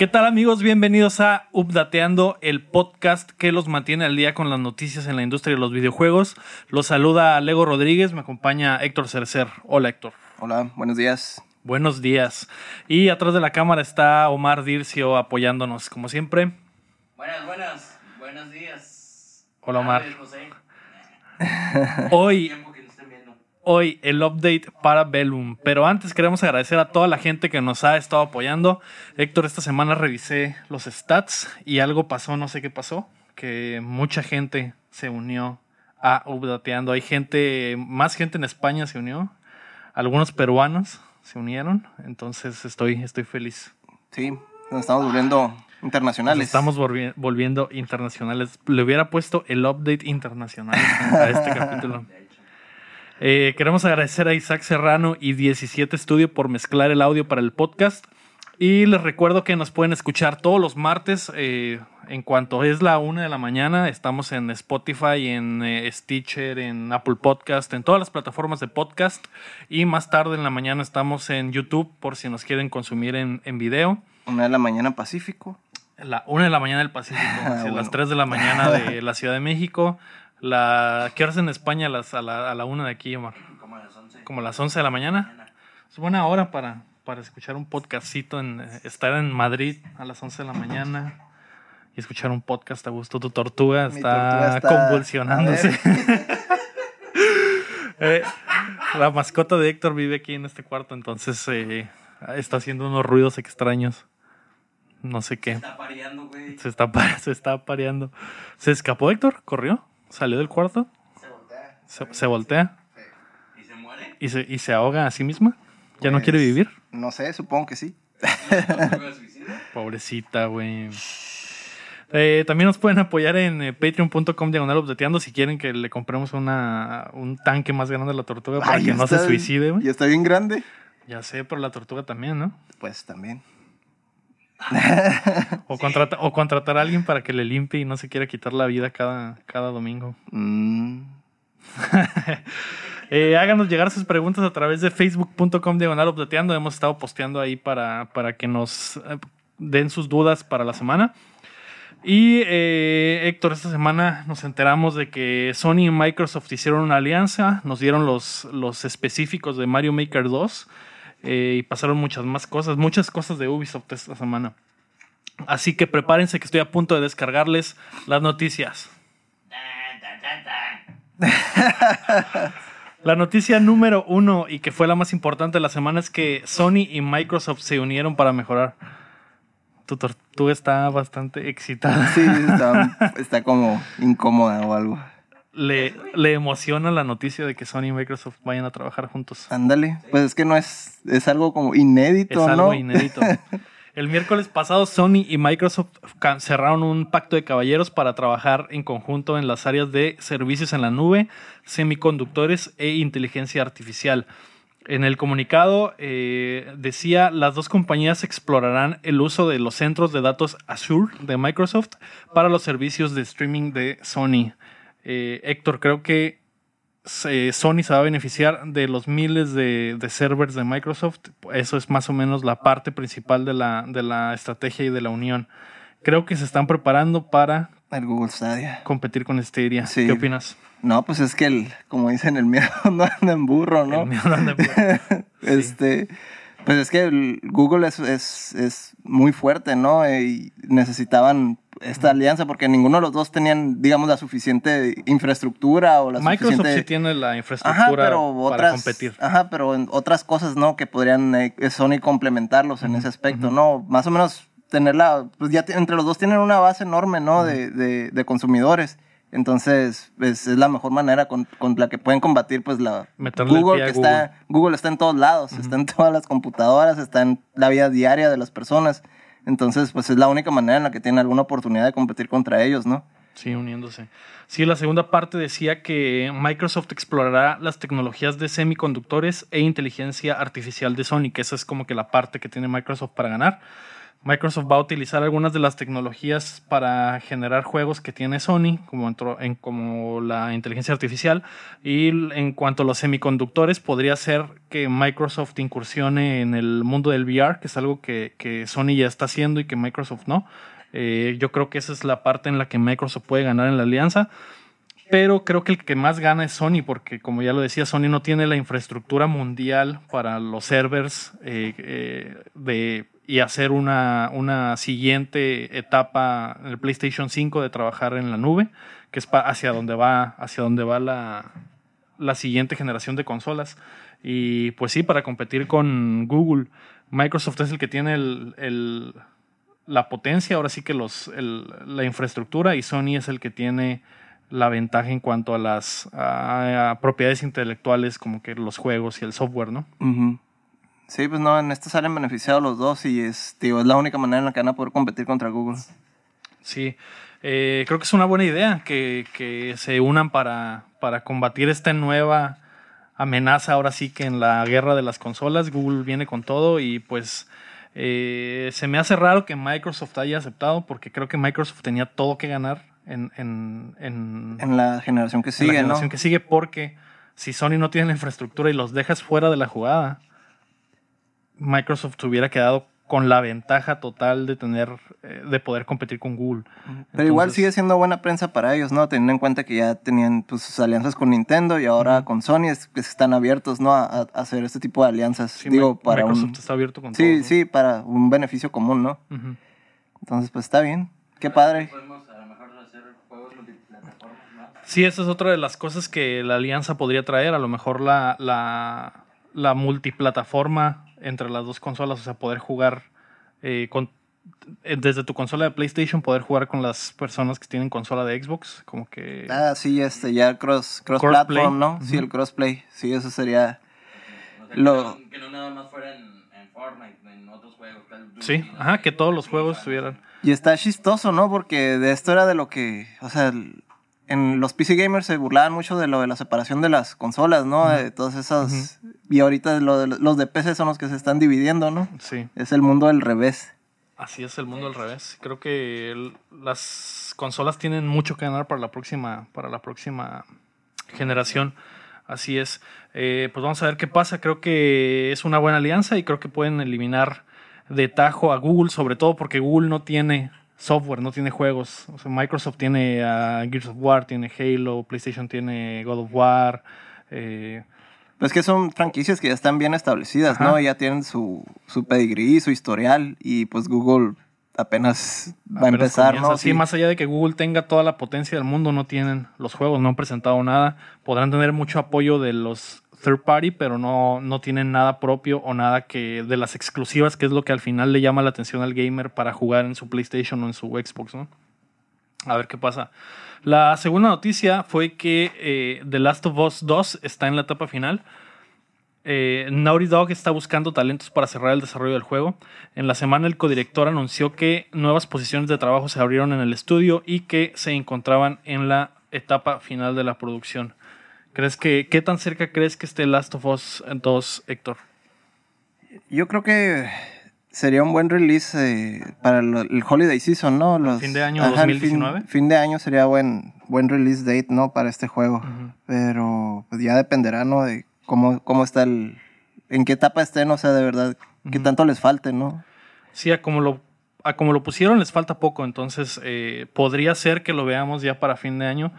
¿Qué tal amigos? Bienvenidos a Updateando, el podcast que los mantiene al día con las noticias en la industria de los videojuegos. Los saluda Lego Rodríguez, me acompaña Héctor Cercer. Hola Héctor. Hola, buenos días. Buenos días. Y atrás de la cámara está Omar Dircio apoyándonos, como siempre. Buenas, buenas, buenos días. Hola Omar. Hoy Tiempo que nos estén viendo. Hoy el update para Bellum. Pero antes queremos agradecer a toda la gente que nos ha estado apoyando. Héctor, esta semana revisé los stats y algo pasó, no sé qué pasó, que mucha gente se unió a Updateando. Hay gente, más gente en España se unió, algunos peruanos se unieron, entonces estoy, estoy feliz. Sí, nos estamos volviendo Nos internacionales. estamos volvi- volviendo internacionales. Le hubiera puesto el update internacional a este capítulo. Eh, queremos agradecer a Isaac Serrano y 17 Studio por mezclar el audio para el podcast. Y les recuerdo que nos pueden escuchar todos los martes. eh, en cuanto es la una de la mañana, estamos en Spotify, en eh, Stitcher, en Apple Podcast, en todas las plataformas de podcast. Y más tarde en la mañana estamos en YouTube por si nos quieren consumir en, en video. Una de la mañana Pacífico. La una de la mañana del Pacífico, así, bueno. las 3 de la mañana de la Ciudad de México. La, ¿Qué horas en España? Las, a, la, a la una de aquí, Omar. Como a las 11. Como las 11 de la mañana. Es buena hora para, para escuchar un podcastito, en, estar en Madrid a las 11 de la mañana y escuchar un podcast a gusto. Tu tortuga está, tortuga está- convulsionándose. a. Eh, la mascota de Héctor vive aquí en este cuarto, entonces eh, está haciendo unos ruidos extraños. No sé qué. Está pareando, güey. Se está, se está pareando. ¿Se escapó Héctor? ¿Corrió? ¿Salió del cuarto? Se voltea. ¿Se, se voltea? ¿Y se muere? ¿Y se, ¿Y se ahoga a sí misma? ¿Ya no Pues, quiere vivir? No sé, supongo que sí. Pobrecita, güey. Eh, también nos pueden apoyar en eh, patreon.com diagonal updateando si quieren que le compremos una, un tanque más grande a la tortuga para Ay, que no se suicide, güey. Ya está bien grande. Ya sé, pero la tortuga también, ¿no? Pues también. O, contrata, o contratar a alguien para que le limpie y no se quiera quitar la vida cada, cada domingo. Mm, Eh, háganos llegar sus preguntas a través de facebook.com diagonal updateando. Hemos estado posteando ahí para, para que nos eh, den sus dudas para la semana. Y eh, Héctor, esta semana nos enteramos de que Sony y Microsoft hicieron una alianza, nos dieron los, los específicos de Mario Maker 2 eh, y pasaron muchas más cosas, muchas cosas de Ubisoft esta semana. Así que prepárense que estoy a punto de descargarles las noticias. La noticia número uno y que fue la más importante de la semana es que Sony y Microsoft se unieron para mejorar. Tu tortuga está bastante excitada. sí, está, está como incómoda o algo. Le, le emociona la noticia de que Sony y Microsoft vayan a trabajar juntos. Ándale. Pues es que no es, es algo como inédito, Es algo inédito. El miércoles pasado, Sony y Microsoft cerraron un pacto de caballeros para trabajar en conjunto en las áreas de servicios en la nube, semiconductores e inteligencia artificial. En el comunicado eh, decía, las dos compañías explorarán el uso de los centros de datos Azure de Microsoft para los servicios de streaming de Sony. Eh, Héctor, creo que se- Sony se va a beneficiar de los miles de, de servers de Microsoft. Eso es más o menos la parte principal de la, de la estrategia y de la unión. Creo que se están preparando para El Google Stadia. competir con Stadia. Sí. ¿Qué opinas? No, pues es que el, como dicen, el miedo no anda en burro, ¿no? El mío no anda bien. Este, pues es que Google es, es, es muy fuerte, ¿no? Y necesitaban esta alianza porque ninguno de los dos tenían, digamos, la suficiente infraestructura o la Microsoft suficiente... sí tiene la Ajá, infraestructura pero para competir. Ajá, pero en otras cosas, ¿no? Que podrían eh, Sony complementarlos en ese aspecto, ¿no? Más o menos tenerla, pues ya entre los dos tienen una base enorme, ¿no? de, de, de consumidores. Entonces, pues, es la mejor manera con, con la que pueden combatir, pues, la Meterle Google, que está, Google está en todos lados, está en todas las computadoras, está en la vida diaria de las personas. Entonces, pues, es la única manera en la que tienen alguna oportunidad de competir contra ellos, ¿no? Sí, uniéndose. Sí, la segunda parte decía que Microsoft explorará las tecnologías de semiconductores e inteligencia artificial de Sony, que esa es como que la parte que tiene Microsoft para ganar. Microsoft va a utilizar algunas de las tecnologías para generar juegos que tiene Sony, como, en, como la inteligencia artificial. Y en cuanto a los semiconductores, podría ser que Microsoft incursione en el mundo del VR, que es algo que, que Sony ya está haciendo y que Microsoft no. Eh, yo creo que esa es la parte en la que Microsoft puede ganar en la alianza. Pero creo que el que más gana es Sony, porque como ya lo decía, Sony no tiene la infraestructura mundial para los servers eh, eh, de, y hacer una, una siguiente etapa en el PlayStation 5 de trabajar en la nube, que es hacia donde va, hacia donde va la, la siguiente generación de consolas. Y pues sí, para competir con Google, Microsoft es el que tiene el, el- la potencia, ahora sí que los, el- la infraestructura, y Sony es el que tiene la ventaja en cuanto a las a- propiedades intelectuales, como que los juegos y el software, ¿no? Sí, pues no, en esto salen beneficiados los dos y es, la única manera en la que van a poder competir contra Google. Sí, Eh, creo que es una buena idea que, que se unan para, para combatir esta nueva amenaza. Ahora sí que en la guerra de las consolas, Google viene con todo y pues eh, se me hace raro que Microsoft haya aceptado porque creo que Microsoft tenía todo que ganar en, en, en, En la generación que en la sigue, ¿no? generación que sigue porque si Sony no tiene la infraestructura y los dejas fuera de la jugada, Microsoft se hubiera quedado con la ventaja total de tener eh, de poder competir con Google. Pero igual sigue siendo buena prensa para ellos, ¿no? Teniendo en cuenta que ya tenían pues, sus alianzas con Nintendo y ahora con Sony es que están abiertos, ¿no? A, a hacer este tipo de alianzas. Sí, Digo, Mi- para Microsoft un... está abierto con Sí, todo. ¿no? sí, para un beneficio común, ¿no? Entonces, pues está bien. Qué padre. Podemos a lo mejor hacer juegos multiplataformas, ¿no? Sí, esa es otra de las cosas que la alianza podría traer. A lo mejor la, la, la multiplataforma entre las dos consolas, o sea, poder jugar eh, con, eh, desde tu consola de PlayStation, poder jugar con las personas que tienen consola de Xbox, como que... Ah, sí, este, ya cross, cross Crossplay. platform, ¿no? Sí, el crossplay. Sí, eso sería... O sea, Lo- que, no, que no nada más fuera en, en Fortnite, en otros juegos. Sí, ajá, que todos los juegos estuvieran... Y está chistoso, ¿no? Porque de esto era de lo que, o sea, el- en los PC gamers se burlaban mucho de lo de la separación de las consolas, ¿no? De todas esas... Y ahorita lo de- los de PC son los que se están dividiendo, ¿no? Sí. Es el mundo del revés. Así es el mundo al revés. Creo que el- las consolas tienen mucho que ganar para la próxima, para la próxima generación. Así es. Eh, pues vamos a ver qué pasa. Creo que es una buena alianza y creo que pueden eliminar de tajo a Google, sobre todo porque Google no tiene software, no tiene juegos. O sea, Microsoft tiene a Gears of War, tiene Halo, PlayStation tiene God of War. eh, Pues que son franquicias que ya están bien establecidas, Ajá. ¿no? Ya tienen su, su pedigrí, su historial y pues Google apenas va a empezar, comienza. ¿no? Sí, más allá de que Google tenga toda la potencia del mundo, no tienen los juegos, no han presentado nada. Podrán tener mucho apoyo de los third party, pero no, no tienen nada propio o nada que de las exclusivas, que es lo que al final le llama la atención al gamer para jugar en su PlayStation o en su Xbox. A ver qué pasa. La segunda noticia fue que eh, The Last of Us 2 está en la etapa final. Eh, Naughty Dog está buscando talentos para cerrar el desarrollo del juego. En la semana el codirector anunció que nuevas posiciones de trabajo se abrieron en el estudio y que se encontraban en la etapa final de la producción. ¿Crees que qué tan cerca crees que esté Last of Us 2, Héctor? Yo creo que sería un buen release eh, para el, holiday season, ¿no? Los, Fin de año el 2019. Fin, fin de año sería buen, buen release date, ¿no? Para este juego. Pero pues ya dependerá, ¿no? De cómo, cómo está el... En qué etapa estén, o sea, de verdad, qué Ujú. tanto les falte, ¿no? Sí, a como lo, a como lo pusieron les falta poco, entonces eh, podría ser que lo veamos ya para fin de año,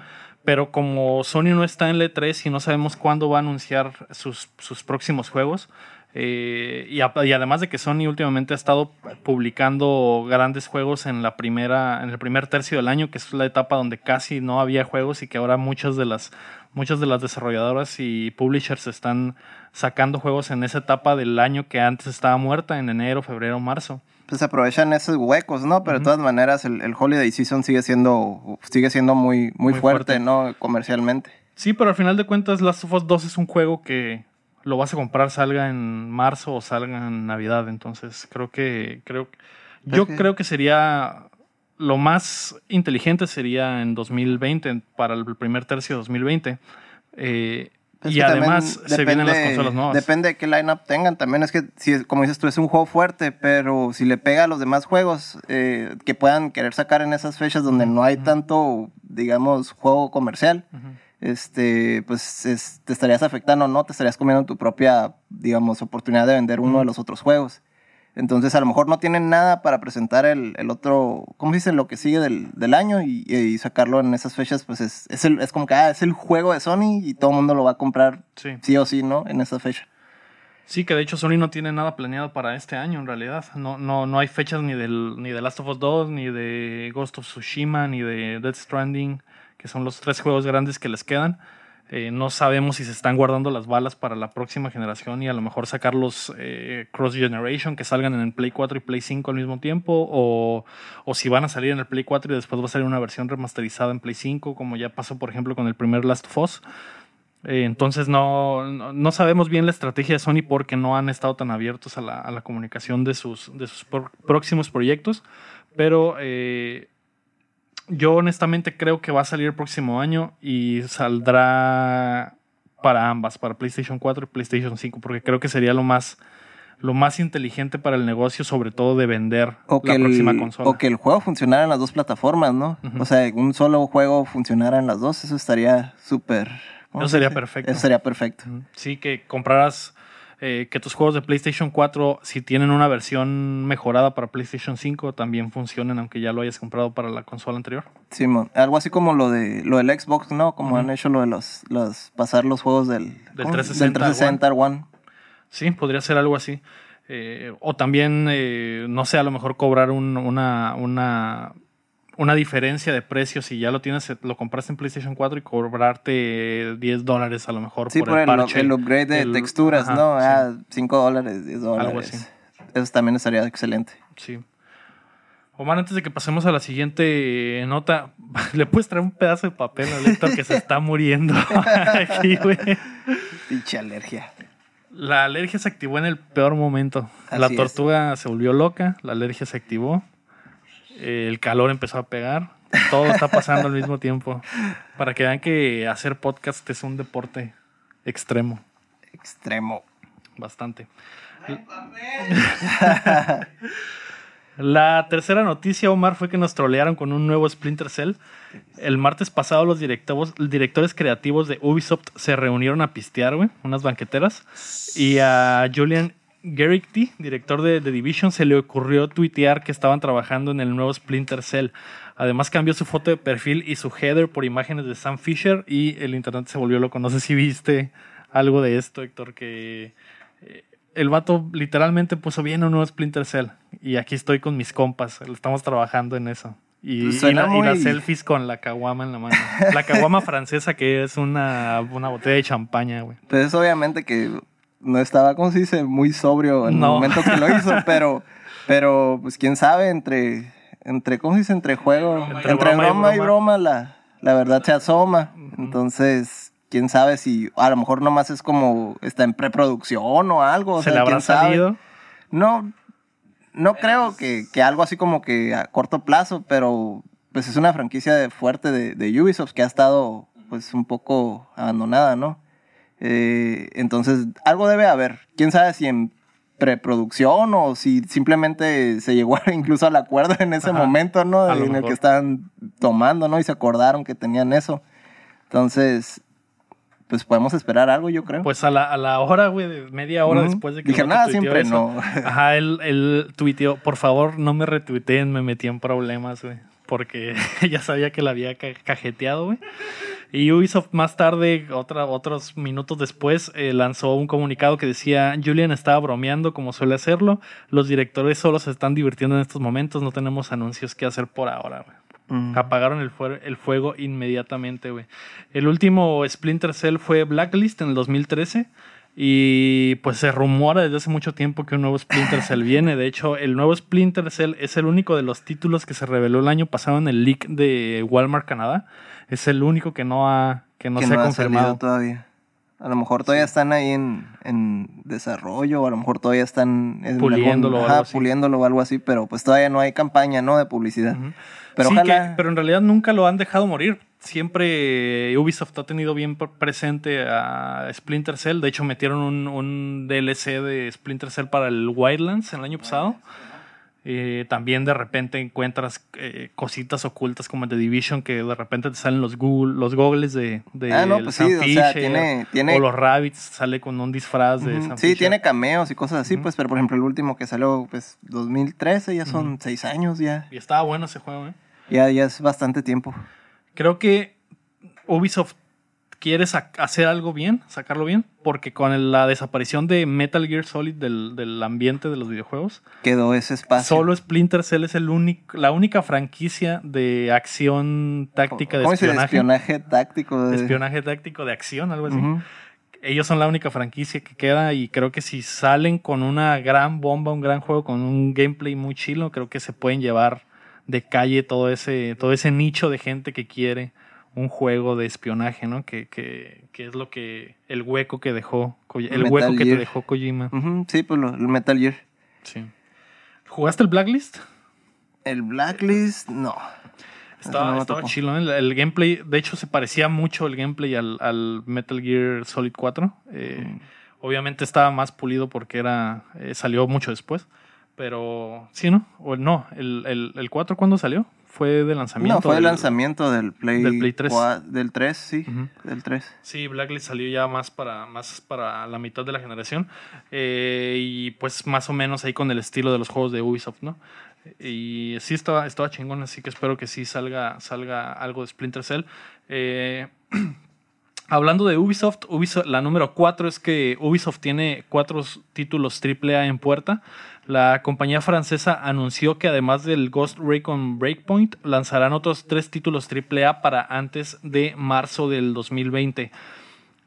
pero como Sony no está en el E3 y no sabemos cuándo va a anunciar sus, sus próximos juegos, eh, y, y además de que Sony últimamente ha estado publicando grandes juegos en la primera, en el primer tercio del año, que es la etapa donde casi no había juegos y que ahora muchas de las muchas de las desarrolladoras y publishers están sacando juegos en esa etapa del año que antes estaba muerta, en enero, febrero, marzo. Pues aprovechan esos huecos, ¿no? Pero de todas maneras el, el holiday season sigue siendo, sigue siendo muy, muy, Muy fuerte, fuerte. ¿no? Comercialmente. Sí, pero al final de cuentas Last of Us 2 es un juego que lo vas a comprar salga en marzo o salga en Navidad, entonces creo que creo yo creo que sería lo más inteligente sería en 2020 para el primer tercio de 2020 eh, Es y además se vienen las consolas nuevas. Depende de qué lineup tengan. También es que, si, como dices tú, es un juego fuerte, pero si le pega a los demás juegos eh, que puedan querer sacar en esas fechas donde no hay tanto, digamos, juego comercial, este, pues es- te estarías afectando, ¿no? Te estarías comiendo tu propia, digamos, oportunidad de vender uno de los otros juegos. Entonces, a lo mejor no tienen nada para presentar el, el otro, ¿cómo se dice? Lo que sigue del, del año y, y sacarlo en esas fechas, pues es, es, el- es como que ah, es el juego de Sony y todo el mundo lo va a comprar Sí. sí o sí, ¿no? En esa fecha. Sí, que de hecho Sony no tiene nada planeado para este año en realidad. No, no, no hay fechas ni del ni de Last of Us 2, ni de Ghost of Tsushima, ni de Death Stranding, que son los tres juegos grandes que les quedan. Eh, no sabemos si se están guardando las balas para la próxima generación y a lo mejor sacarlos eh, cross generation, que salgan en el Play 4 y Play 5 al mismo tiempo, o, o si van a salir en el Play 4 y después va a salir una versión remasterizada en Play 5, como ya pasó por ejemplo con el primer Last of Us. Eh, entonces no, no, sabemos bien la estrategia de Sony porque no han estado tan abiertos a la, comunicación de sus, de sus próximos proyectos. Pero yo honestamente creo que va a salir el próximo año y saldrá para ambas, para PlayStation 4 y PlayStation 5, porque creo que sería lo más, lo más inteligente para el negocio, sobre todo de vender O que, la próxima el, consola. o que el juego funcionara en las dos plataformas, ¿no? O sea, un solo juego funcionara en las dos, eso estaría súper... ¿cómo Eso se sería perfecto. Eso sería perfecto. Sí, que compraras eh, que tus juegos de PlayStation 4, si tienen una versión mejorada para PlayStation 5, también funcionen, aunque ya lo hayas comprado para la consola anterior. Simón, algo así como lo de lo del Xbox, ¿no? Como han hecho lo de los, los pasar los juegos del, Del ¿cómo? 360 del 360 al One. Sí, podría ser algo así. Eh, o también, eh, no sé, a lo mejor cobrar un- una, una, una diferencia de precio si ya lo tienes, lo compraste en PlayStation 4 y cobrarte 10 dólares a lo mejor Sí, por, por el el, parche. el upgrade de El- texturas, ajá, ¿no? sí. Ah, 5 dólares, 10 Algo dólares. así. Eso también estaría excelente. Sí. Omar, antes de que pasemos a la siguiente nota, le puedes traer un pedazo de papel a Héctor que se está muriendo aquí, güey. Pinche alergia. La alergia se activó en el peor momento. la es. tortuga se volvió loca, la alergia se activó, el calor empezó a pegar, todo está pasando al mismo tiempo. Para que vean que hacer podcast es un deporte extremo, Extremo. bastante. La tercera noticia, Omar, fue que nos trolearon con un nuevo Splinter Cell. El martes pasado los directivos, directores creativos de Ubisoft se reunieron a pistear, güey, unas banqueteras. Y a Julian Garrity, director de The Division, se le ocurrió tuitear que estaban trabajando en el nuevo Splinter Cell. Además cambió su foto de perfil y su header por imágenes de Sam Fisher y el internet se volvió loco. No sé si viste algo de esto, Héctor, que eh, el vato literalmente puso bien un nuevo Splinter Cell. Y aquí estoy con mis compas, estamos trabajando en eso. Y, Pues y las selfies con la caguama en la mano. La caguama francesa que es una, una botella de champaña, güey. Pues es obviamente que no estaba, ¿cómo se dice? Muy sobrio en No. el momento que lo hizo, pero, pero pues quién sabe, entre, entre ¿cómo se dice? Entre juego, Entre entre, broma y broma, y broma. broma, la, la verdad se asoma. Entonces, quién sabe si a lo mejor nomás es como está en preproducción o algo. o ¿Se sea, le habrá quién sabe. No, no creo que, que algo así como que a corto plazo, pero pues es una franquicia de- fuerte de, de Ubisoft que ha estado pues un poco abandonada, ¿no? Eh, entonces, algo debe haber. Quién sabe si en preproducción o si simplemente se llegó incluso al acuerdo en ese Ajá. momento, ¿no? En el que estaban tomando, ¿no? Y se acordaron que tenían eso. Entonces, pues podemos esperar algo, yo creo. Pues a la, a la hora, güey, media hora Ujú. después de que Dije, nada, siempre eso". no. Ajá, él, él tuiteó, por favor, no me retuiteen, me metí en problemas, güey. Porque ya sabía que la había ca- cajeteado, güey. Y Ubisoft más tarde, otra, otros minutos después, eh, lanzó un comunicado que decía, Julian estaba bromeando como suele hacerlo, los directores solo se están divirtiendo en estos momentos, no tenemos anuncios que hacer por ahora. Mm. Apagaron el, fue- el fuego inmediatamente, güey. El último Splinter Cell fue Blacklist en el 2013. Y pues se rumora desde hace mucho tiempo que un nuevo Splinter Cell viene. De hecho, el nuevo Splinter Cell es el único de los títulos que se reveló el año pasado en el leak de Walmart Canadá. Es el único que no ha, que no que se ha no ha confirmado. todavía. A lo mejor todavía están ahí en, en desarrollo, o a lo mejor todavía están en Puliéndolo o algo ajá, puliéndolo o algo así, pero pues todavía no hay campaña, ¿no? De publicidad. Pero Sí, ojalá. que- pero en realidad nunca lo han dejado morir. siempre Ubisoft ha tenido bien pre- presente a Splinter Cell. De hecho, metieron un, un DLC de Splinter Cell para el Wildlands el año pasado. Eh, también de repente encuentras eh, cositas ocultas como de Division que de repente te salen los Google, los goggles de, de Ah, no, pues sí, o sea, Fisher, tiene- tiene- o los Rabbits sale con un disfraz de Ujú, Sam Sí, Fisher. tiene cameos y cosas así, pues, pero por ejemplo el último que salió, pues, 2013, ya son seis años, ya, Y estaba bueno ese juego, ¿eh? ya, ya es bastante tiempo. Creo que Ubisoft quiere sac- hacer algo bien, sacarlo bien, porque con la desaparición de Metal Gear Solid del, del ambiente de los videojuegos, Quedó ese espacio. solo Splinter Cell es el único, la única franquicia de acción táctica de ¿Cómo espionaje. Espionaje táctico. de espionaje táctico de acción, algo así. Ellos son la única franquicia que queda y creo que si salen con una gran bomba, un gran juego, con un gameplay muy chilo, creo que se pueden llevar de calle todo ese, todo ese nicho de gente que quiere un juego de espionaje, ¿no? Que, que, que es lo que, el hueco que dejó, el Metal hueco que te dejó Kojima. Sí, pues lo- el Metal Gear. Sí. ¿Jugaste el Blacklist? El Blacklist, no. Estaba, no estaba chilo, ¿eh? el, el gameplay, de hecho se parecía mucho el gameplay al, al Metal Gear Solid 4. Eh, Mm. Obviamente estaba más pulido porque era eh, salió mucho después. Pero sí, ¿no? O no, el, el, el 4 ¿cuándo salió? Fue de lanzamiento. No, fue el del- lanzamiento del Play, del Play 3. cua- Del 3, sí. Del 3. Sí, Blacklist salió ya más para, más para la mitad de la generación. Eh, y pues más o menos ahí con el estilo de los juegos de Ubisoft, ¿no? Y sí estaba, estaba chingón, así que espero que sí salga, salga algo de Splinter Cell. Eh, hablando de Ubisoft, Ubisoft, la número 4 es que Ubisoft tiene cuatro títulos AAA en puerta. La compañía francesa anunció que además del Ghost Recon Breakpoint, lanzarán otros tres títulos AAA para antes de marzo del 2020.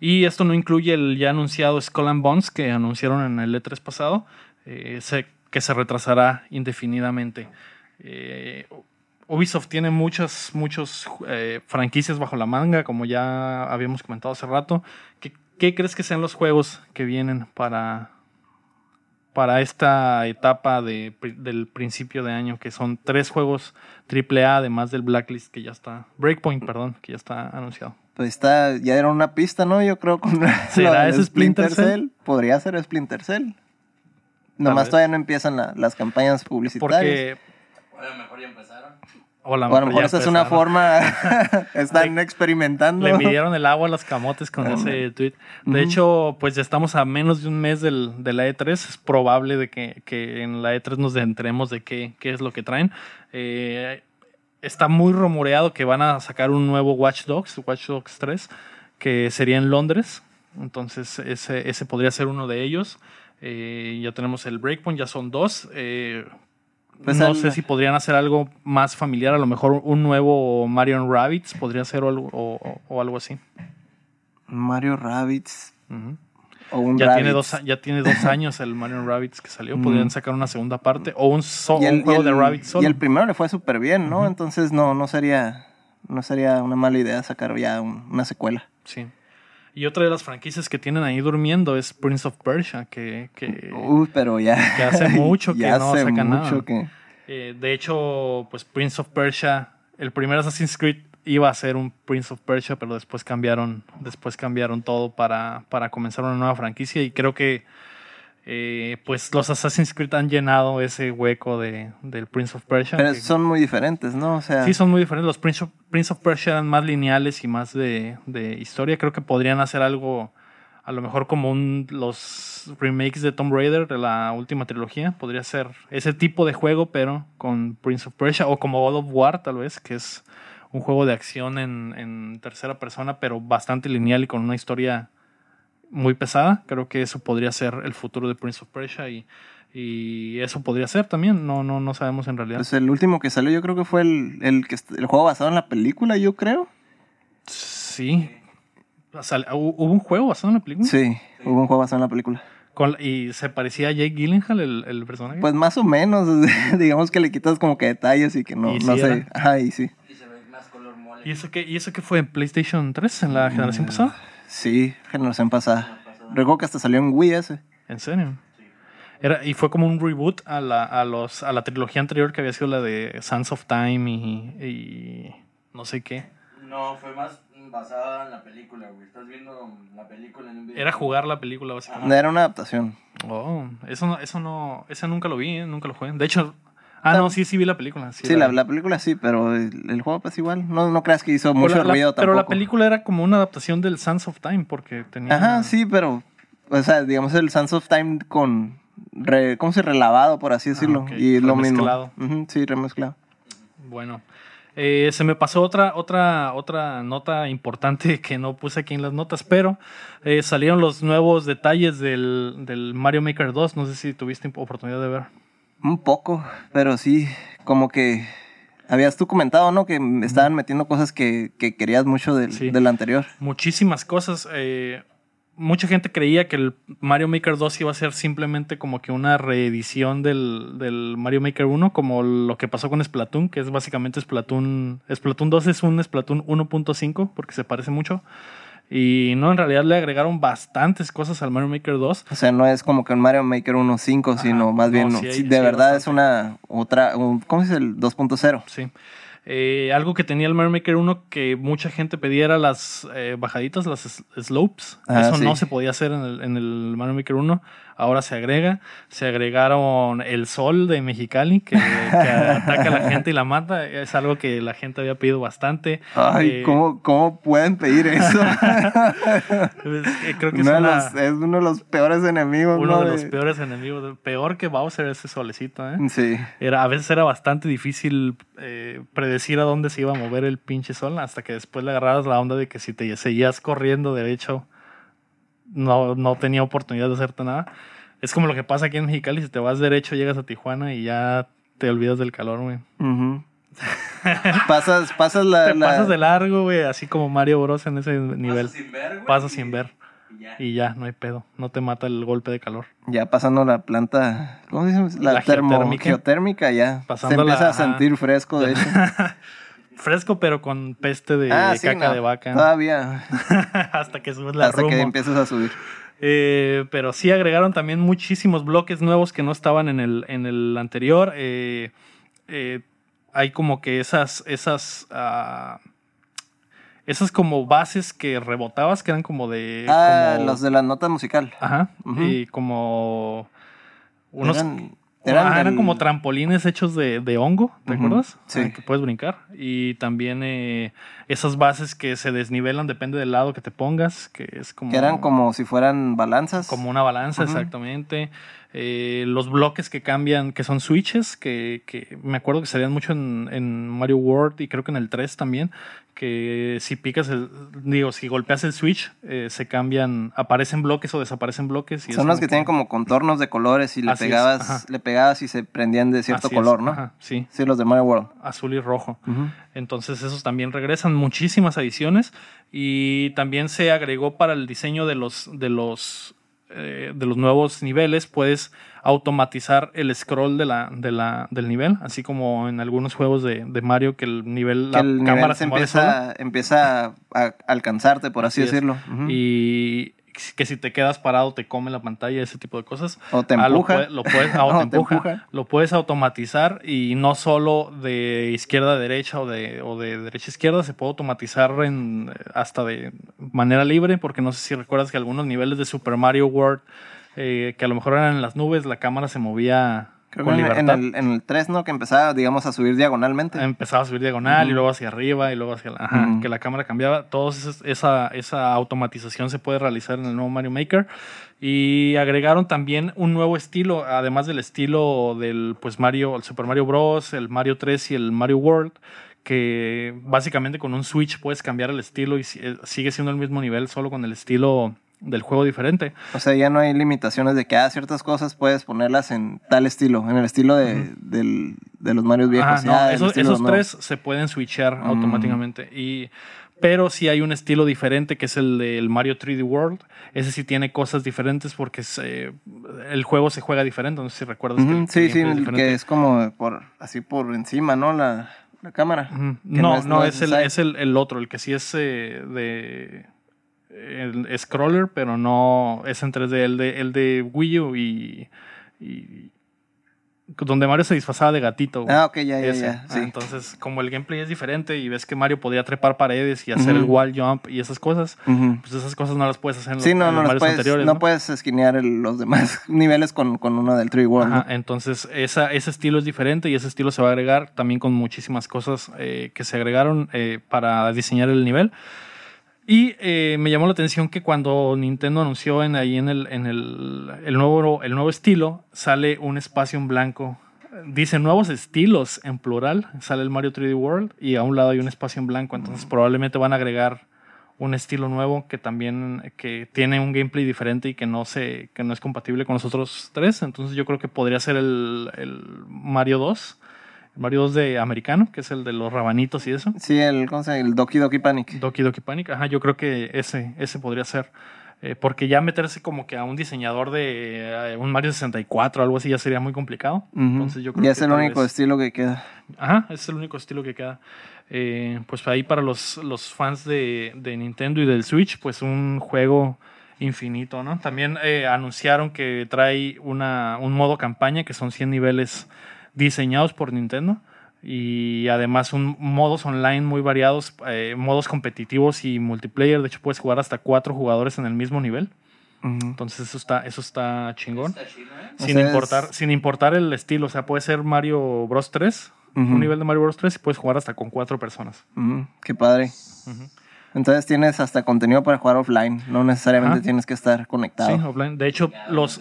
Y esto no incluye el ya anunciado Skull and Bones que anunciaron en el E3 pasado, eh, que se retrasará indefinidamente. Eh, Ubisoft tiene muchas, muchos eh, franquicias bajo la manga, como ya habíamos comentado hace rato. ¿Qué, qué crees que sean los juegos que vienen para, para esta etapa de, del principio de año? Que son tres juegos AAA, además del Blacklist que ya está. Breakpoint, perdón, que ya está anunciado. Pues está, ya era una pista, ¿no? Yo creo con ¿Será ese del Splinter Cell? Podría ser Splinter Cell. Nomás todavía no empiezan la- las campañas publicitarias. Porque. O a lo mejor ya empezaron. O, la o a lo mejor ya esa es una forma. están experimentando. Le midieron el agua a los camotes con ese tweet. De hecho, pues ya estamos a menos de un mes del, de la E3. Es probable de que, que en la E3 nos enteremos de qué, qué es lo que traen. Eh, está muy rumoreado que van a sacar un nuevo Watch Dogs, Watch Dogs 3, que sería en Londres. Entonces, ese, ese podría ser uno de ellos. Eh, ya tenemos el Breakpoint, ya son dos. Eh, Pues no al- sé si podrían hacer algo más familiar, a lo mejor un nuevo Mario Rabbits podría ser o algo, o- o- algo así. Mario Rabbits. Ujú. O un Ya, tiene dos, ya tiene dos años el Mario Rabbits que salió. Mm. Podrían sacar una segunda parte o un, so- Y el, un juego de Rabbits solo. y el primero le fue súper bien, ¿no? Entonces no, no sería. No sería una mala idea sacar ya un- una secuela. Sí. Y otra de las franquicias que tienen ahí durmiendo es Prince of Persia, que, que, pero ya. que hace mucho que ya no hace sacan mucho nada. que. eh, de hecho, pues Prince of Persia, el primer Assassin's Creed iba a ser un Prince of Persia, pero después cambiaron, después cambiaron todo para, para comenzar una nueva franquicia y creo que eh, pues los Assassin's Creed han llenado ese hueco de, del Prince of Persia. Pero que- son muy diferentes, ¿no? O sea. Sí, son muy diferentes. Los Prince of, Prince of Persia eran más lineales y más de, de historia. Creo que podrían hacer algo, a lo mejor como un, los remakes de Tomb Raider de la última trilogía. Podría ser ese tipo de juego, pero con Prince of Persia. O como God of War, tal vez, que es un juego de acción en, en tercera persona, pero bastante lineal y con una historia muy pesada. Creo que eso podría ser el futuro de Prince of Persia y, y eso podría ser también. No, no, no sabemos en realidad. Pues el último que salió, yo creo que fue el, el, que, el juego basado en la película, yo creo. Sí. O sea, ¿hu- ¿Hubo un juego basado en la película? Sí, hubo un juego basado en la película. Con- ¿Y se parecía a Jake Gyllenhaal el, el personaje? Pues más o menos, digamos que le quitas como que detalles y que no, Y no sí sé. Ajá, y sí. Y se ve más color mole. ¿Y eso qué, ¿Y eso qué fue en PlayStation 3 en Mm. la generación pasada? Sí, generación pasada. Recuerdo que hasta salió en Wii ese. ¿En serio? Era, y fue como un reboot a la, a, los, a la trilogía anterior que había sido la de Sands of Time y, y no sé qué. No, fue más basada en la película, güey. Estás viendo la película en un video. Era jugar la película, básicamente. Era una adaptación. Oh, eso no, eso no, ese nunca lo vi, ¿eh? nunca lo jugué. De hecho, ah, no, sí, sí vi la película. Sí, Sí, la, la película sí, pero el, el juego pues igual. No, no creas que hizo Pero mucho la- la- ruido Pero tampoco. la película era como una adaptación del Sands of Time, porque tenía... Ajá, sí, pero... O sea, digamos el Sands of Time con... Re, ¿Cómo se relavado, por así decirlo? Ah, ok, Y lo mismo. remezclado. Ujú, sí, remezclado. Bueno, eh, se me pasó otra, otra, otra nota importante que no puse aquí en las notas, pero eh, salieron los nuevos detalles del, del Mario Maker 2. No sé si tuviste oportunidad de ver. Un poco, pero sí, como que... Habías tú comentado, ¿no? Que me estaban metiendo cosas que, que querías mucho del, Sí. del anterior. Muchísimas cosas. eh, mucha gente creía que el Mario Maker 2 iba a ser simplemente como que una reedición del, del Mario Maker 1, como lo que pasó con Splatoon, que es básicamente Splatoon. Splatoon 2 es un Splatoon 1.5, porque se parece mucho. Y no, en realidad le agregaron bastantes cosas al Mario Maker 2. O sea, no es como que un Mario Maker 1.5, sino más no, bien, sí hay- sí, de verdad es una otra, un- ¿cómo se dice? El 2.0. Sí. Eh, algo que tenía el Mario Maker 1 que mucha gente pedía era las eh, bajaditas, las slopes. Ah, Eso no se podía hacer en el, en el Mario Maker 1. Ahora se agrega. Se agregaron el sol de Mexicali que, que ataca a la gente y la mata. Es algo que la gente había pedido bastante. Ay, Eh, ¿cómo, ¿cómo pueden pedir eso? Creo que es, Uno de una- los- es uno de los peores enemigos, uno ¿no? de los peores enemigos. Peor que Bowser ese solecito. ¿eh? Sí. Era, a veces era bastante difícil eh, predecir a dónde se iba a mover el pinche sol hasta que después le agarrabas la onda de que si te seguías corriendo derecho no, no tenía oportunidad de hacerte nada. Es como lo que pasa aquí en Mexicali, si te vas derecho llegas a Tijuana y ya te olvidas del calor, güey. Pasas, pasas la... Te la- pasas de largo, güey, así como Mario Bros en ese nivel. Pasas sin ver, güey. Pasas y- sin ver y ya. y ya, no hay pedo. No te mata el golpe de calor. Ya pasando la planta, ¿cómo se llama? La, La termo- geotérmica. geotérmica ya. Pasando se empieza la- a sentir fresco, de hecho. Fresco, pero con peste de ah, sí, caca no, de vaca. Todavía, hasta que subes la hasta que empiezas a subir. Eh, pero sí agregaron también muchísimos bloques nuevos que no estaban en el, en el anterior. Eh, eh, hay como que esas, esas, ah, esas como bases que rebotabas, que eran como de... Ah, como- los de la nota musical. Ajá. Y como... Unos, Eran- eran, eran del- como trampolines hechos de, de hongo, ¿te Ujú, acuerdas? sí. Ah, que puedes brincar. Y también eh, esas bases que se desnivelan, depende del lado que te pongas, que es como... Que eran como si fueran balanzas. Como una balanza, exactamente. Eh, los bloques que cambian, que son switches, que, que me acuerdo que salían mucho en, en Mario World y creo que en el 3 también, que si picas, el, digo, si golpeas el switch, eh, se cambian, aparecen bloques o desaparecen bloques. Y Son los que tienen como contornos de colores y le Así pegabas, le pegabas y se prendían de cierto Así es, color, ¿no? ajá, sí, Sí, los de Mario World. azul y rojo. Entonces esos también regresan muchísimas adiciones y también se agregó para el diseño de los de los eh, de los nuevos niveles puedes automatizar el scroll de la, de la, del nivel, así como en algunos juegos de, de Mario que el nivel, Que la el cámara nivel se se mueve sola. empieza, empieza a, a alcanzarte, por así, decirlo. Y que si te quedas parado te come la pantalla, ese tipo de cosas. O te Ah, lo Lo, puedes, ah, o te te empuja. empuja. Lo puedes automatizar y no solo de izquierda a derecha o de, o de derecha a izquierda, se puede automatizar en, hasta de manera libre, porque no sé si recuerdas que algunos niveles de Super Mario World, eh, que a lo mejor eran en las nubes, la cámara se movía Creo con que en, el, en el 3, ¿no? Que empezaba, digamos, a subir diagonalmente. Empezaba a subir diagonal y luego hacia arriba y luego hacia la, ajá, que la cámara cambiaba. Todo esa, esa automatización se puede realizar en el nuevo Mario Maker. Y agregaron también un nuevo estilo, además del estilo del pues Mario, el Super Mario Bros., el Mario 3 y el Mario World, que básicamente con un Switch puedes cambiar el estilo y eh, sigue siendo el mismo nivel, solo con el estilo del juego diferente. O sea, ya no hay limitaciones de que ah, ciertas cosas puedes ponerlas en tal estilo, en el estilo de, del- de los Marios viejos. No, el esos, esos tres se pueden switchar Mm. automáticamente. Y, pero sí hay un estilo diferente que es el del Mario 3D World. Ese sí tiene cosas diferentes porque se- el juego se juega diferente. No sé si recuerdas. que sí, sí, es que es como por así por encima, ¿no? La, la cámara. No, no no, es- el, es el, el otro, el que sí es eh, de el scroller, pero no es en 3D. El de, el de Wii U y, y donde Mario se disfrazaba de gatito. güey. Ah, ok, ya, ya, Ese. ya. Ah, Sí. entonces, como el gameplay es diferente y ves que Mario podía trepar paredes y hacer el Ujú. wall jump y esas cosas, Ujú. pues esas cosas no las puedes hacer en los, Sí, no, en no, los los Marios puedes, anteriores. no, ¿no? puedes esquinear el- los demás niveles con, con uno del 3 World. Ajá, entonces esa, ese estilo es diferente y ese estilo se va a agregar también con muchísimas cosas eh, que se agregaron eh, para diseñar el nivel. Y eh, me llamó la atención que cuando Nintendo anunció en, ahí en, el, en el, el nuevo, el nuevo estilo, sale un espacio en blanco. Dice nuevos estilos en plural. Sale el Mario 3D World y a un lado hay un espacio en blanco. Entonces probablemente van a agregar un estilo nuevo que también que tiene un gameplay diferente y que no se que no es compatible con los otros tres entonces yo creo que podría ser el, el Mario 2 el Mario 2 de americano que es el de los rabanitos y eso Sí, el, ¿cómo se llama? El Doki Doki Panic. Doki Doki Panic ajá yo creo que ese ese podría ser Eh, porque ya meterse como que a un diseñador de eh, un Mario 64 o algo así ya sería muy complicado entonces yo creo y que es el único vez- estilo que queda. Ajá, es el único estilo que queda. Eh, pues ahí para los, los fans de, de Nintendo y del Switch, pues un juego infinito, ¿no? También eh, anunciaron que trae una, un modo campaña que son 100 niveles diseñados por Nintendo y además un modos online muy variados, eh, modos competitivos y multiplayer. De hecho, puedes jugar hasta cuatro jugadores en el mismo nivel. Entonces eso está, eso está chingón. Está chido, ¿eh? O Sin sea, importar, es- sin importar el estilo. O sea, puede ser Mario Bros 3, Ujú. un nivel de Mario Bros 3 y puedes jugar hasta con cuatro personas. Qué padre. Entonces tienes hasta contenido para jugar offline. No necesariamente tienes que estar Sí, conectado. offline. De hecho, Ya, los,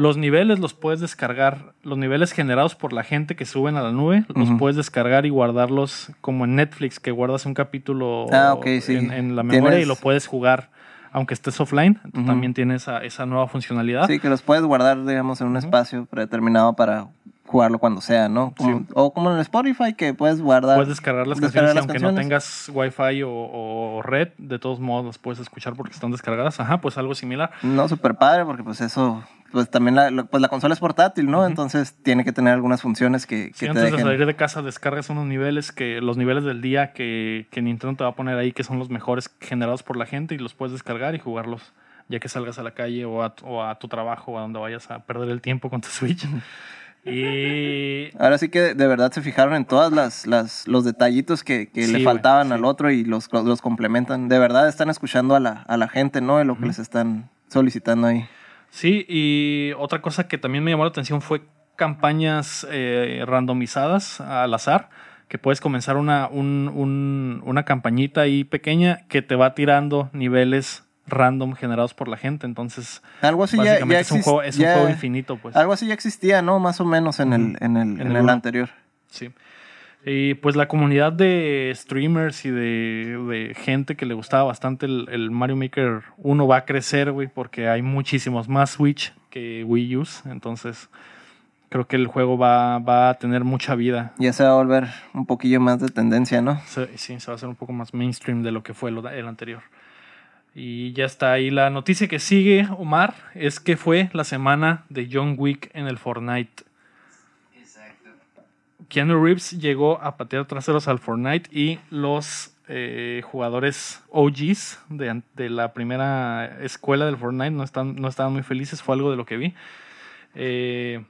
los niveles los puedes descargar. Los niveles generados por la gente que suben a la nube, los puedes descargar y guardarlos como en Netflix, que guardas un capítulo Ah, sí. en, en la memoria Tienes- y lo puedes jugar aunque estés offline. Ujú. También tiene esa, esa nueva funcionalidad. Sí, que los puedes guardar, digamos, en un espacio predeterminado para jugarlo cuando sea, ¿no? Como- O como en Spotify, que puedes guardar. Puedes descargar las descargar canciones y las aunque canciones. no tengas Wi-Fi o, o red, de todos modos las puedes escuchar porque están descargadas. Ajá, pues algo similar. No, súper padre, porque pues eso, pues también la, pues la consola es portátil, ¿no? Entonces tiene que tener algunas funciones que, que Sí, te antes de salir de casa descargas unos niveles que los niveles del día que, que Nintendo te va a poner ahí que son los mejores generados por la gente y los puedes descargar y jugarlos ya que salgas a la calle o a, tu- o a tu trabajo o a donde vayas a perder el tiempo con tu Switch. y Ahora sí que de verdad se fijaron en todas las, las los detallitos que, que Sí, le faltaban sí. al otro y los, los complementan. De verdad están escuchando a la, a la gente, ¿no? De lo que les están solicitando ahí. sí, y otra cosa que también me llamó la atención fue campañas eh, randomizadas al azar que puedes comenzar una, un- un- una campañita ahí pequeña que te va tirando niveles random generados por la gente. Entonces, Algo así básicamente ya es, un juego, es un juego infinito, pues. Algo así ya existía, ¿no? Más o menos en el, en el, En en el anterior. Sí. Y pues la comunidad de streamers y de, de gente que le gustaba bastante el, el Mario Maker 1 va a crecer, güey, porque hay muchísimos más Switch que Wii U. Entonces, creo que el juego va, va a tener mucha vida. Ya se va a volver un poquillo más de tendencia, ¿no? Se- sí, se va a hacer un poco más mainstream de lo que fue el anterior. Y ya está ahí. La noticia que sigue, Omar, es que fue la semana de John Wick en el Fortnite. Exacto. Keanu Reeves llegó a patear traseros al Fortnite y los eh, jugadores OGs de, de la primera escuela del Fortnite no, están, no estaban muy felices, fue algo de lo que vi. Eh,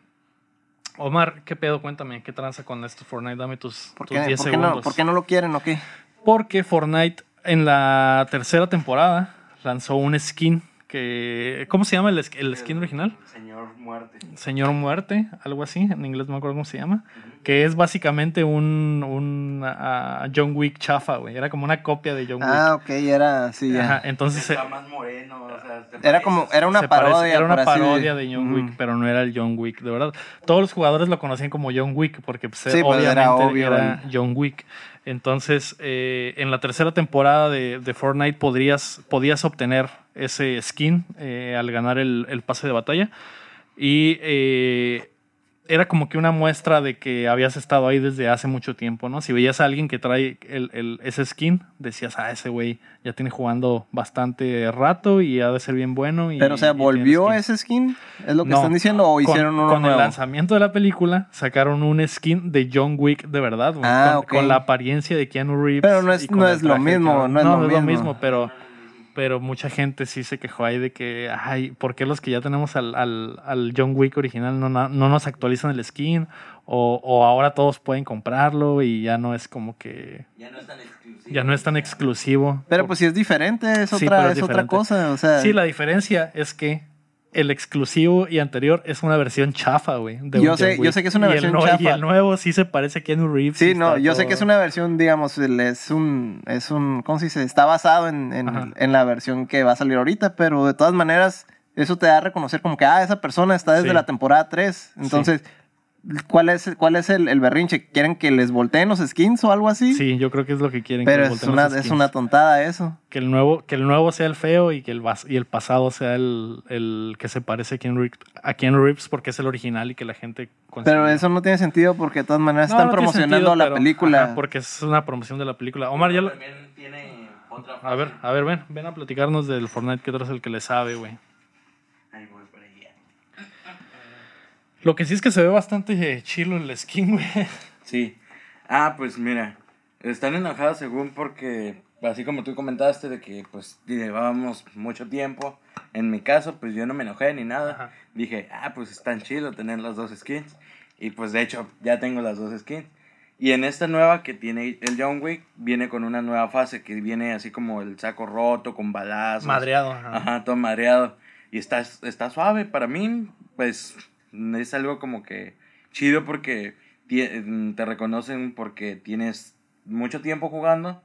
Omar, ¿qué pedo? Cuéntame, ¿qué tranza con esto Fortnite? Dame tus, ¿Por tus qué, 10 por qué no, segundos. por qué no lo quieren o qué? Porque Fortnite en la tercera temporada lanzó un skin que... ¿Cómo se llama el, sk- el skin original? Señor Muerte. Señor Muerte, algo así, en inglés no me acuerdo cómo se llama, que es básicamente un, un ah, John Wick chafa, güey, era como una copia de John Ah, Wick. ok, era, sí, ya. Ajá, entonces Está más moreno, o sea, te Era como, era una parece- parodia. era una parodia de John Wick, Ujú. pero no era el John Wick, de verdad. Todos los jugadores lo conocían como John Wick, porque pues, Sí, pues, obviamente era era, obvio John Wick. Entonces, eh, en la tercera temporada de, de Fortnite podrías, podías obtener ese skin eh, al ganar el, el pase de batalla. Y eh, era como que una muestra de que habías estado ahí desde hace mucho tiempo, ¿no? Si veías a alguien que trae el, el- ese skin, decías, ah, ese güey ya tiene jugando bastante rato y ha de ser bien bueno. Y, Pero, o sea, ¿volvió skin". ese skin? ¿Es lo que No, están diciendo? ¿O Con- hicieron uno Con nuevo? el lanzamiento de la película, sacaron un skin de John Wick de verdad, güey, Ah, con, con la apariencia de Keanu Reeves. Pero no es- y con no es lo mismo, no es lo mismo. pero Pero mucha gente sí se quejó ahí de que, ay, ¿por qué los que ya tenemos al, al, al John Wick original no, no nos actualizan el skin? O, o ahora todos pueden comprarlo y ya no es como que... Ya no es tan exclusivo. Ya no es tan exclusivo. Pero pues si es diferente, es otra, es es otra cosa. O sea, Sí, la diferencia es que el exclusivo y anterior es una versión chafa, güey. Yo sé- yo sé que es una Y versión Y chafa. el nuevo sí se parece a Keanu Reeves. Sí, no, yo sé que es una versión, digamos, es un, es un, ¿cómo se dice? Está basado en, en, en la versión que va a salir ahorita, pero de todas maneras, eso te da a reconocer como que, ah, esa persona está desde Sí. la temporada 3. Entonces, ¿cuál es, cuál es el, el berrinche? ¿Quieren que les volteen los skins o algo así? Sí, yo creo que es lo que quieren. que Pero les es volteen una, los es skins. una tontada eso. que el nuevo que el nuevo sea el feo y que el y el pasado sea el, el que se parece a Keanu, Reeves, a Keanu Reeves porque es el original y que la gente Pero considera- eso no tiene sentido porque de todas maneras No, están no tiene promocionando sentido, la pero- película. ajá, porque es una promoción de la película Omar ya lo- También tiene otra a ver a ver ven ven a platicarnos del Fortnite que tú eres el que le sabe güey Ahí voy para allá. Lo que sí es que se ve bastante eh, chilo el skin güey Sí. Ah, pues mira, están enojados según porque, así como tú comentaste, de que pues llevábamos mucho tiempo. En mi caso, pues yo no me enojé ni nada. Ajá. Dije, ah, pues es tan chido tener las dos skins. Y pues de hecho, ya tengo las dos skins. Y en esta nueva que tiene el John Wick, viene con una nueva fase que viene así como el saco roto, con balazos. madreado ajá. Ajá, todo mareado. Y está, está suave. Para mí, pues, es algo como que chido porque te reconocen porque tienes mucho tiempo jugando.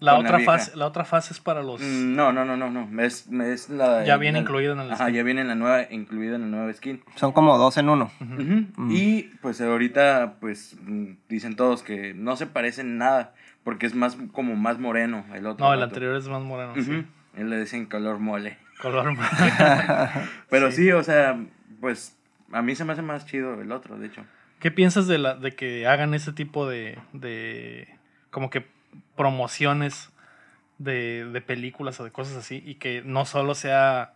la la otra fase la otra fase es para los Mm, No, no, no, no, no. Es, es la, Ya viene la- incluido en el Ajá, skin. ya viene en la nueva, incluido en la nueva skin. Son como dos en uno. Ujú. Y pues ahorita, pues, mm, dicen todos que no se parecen nada porque es más como más moreno el otro. no el vato. anterior es más moreno Ujú. sí. Él le dicen color mole. color Pero sí. o sea, pues a mí se me hace más chido el otro, de hecho. ¿Qué piensas de, la, de que hagan ese tipo de, de como que promociones de, de películas o de cosas así y que no solo sea,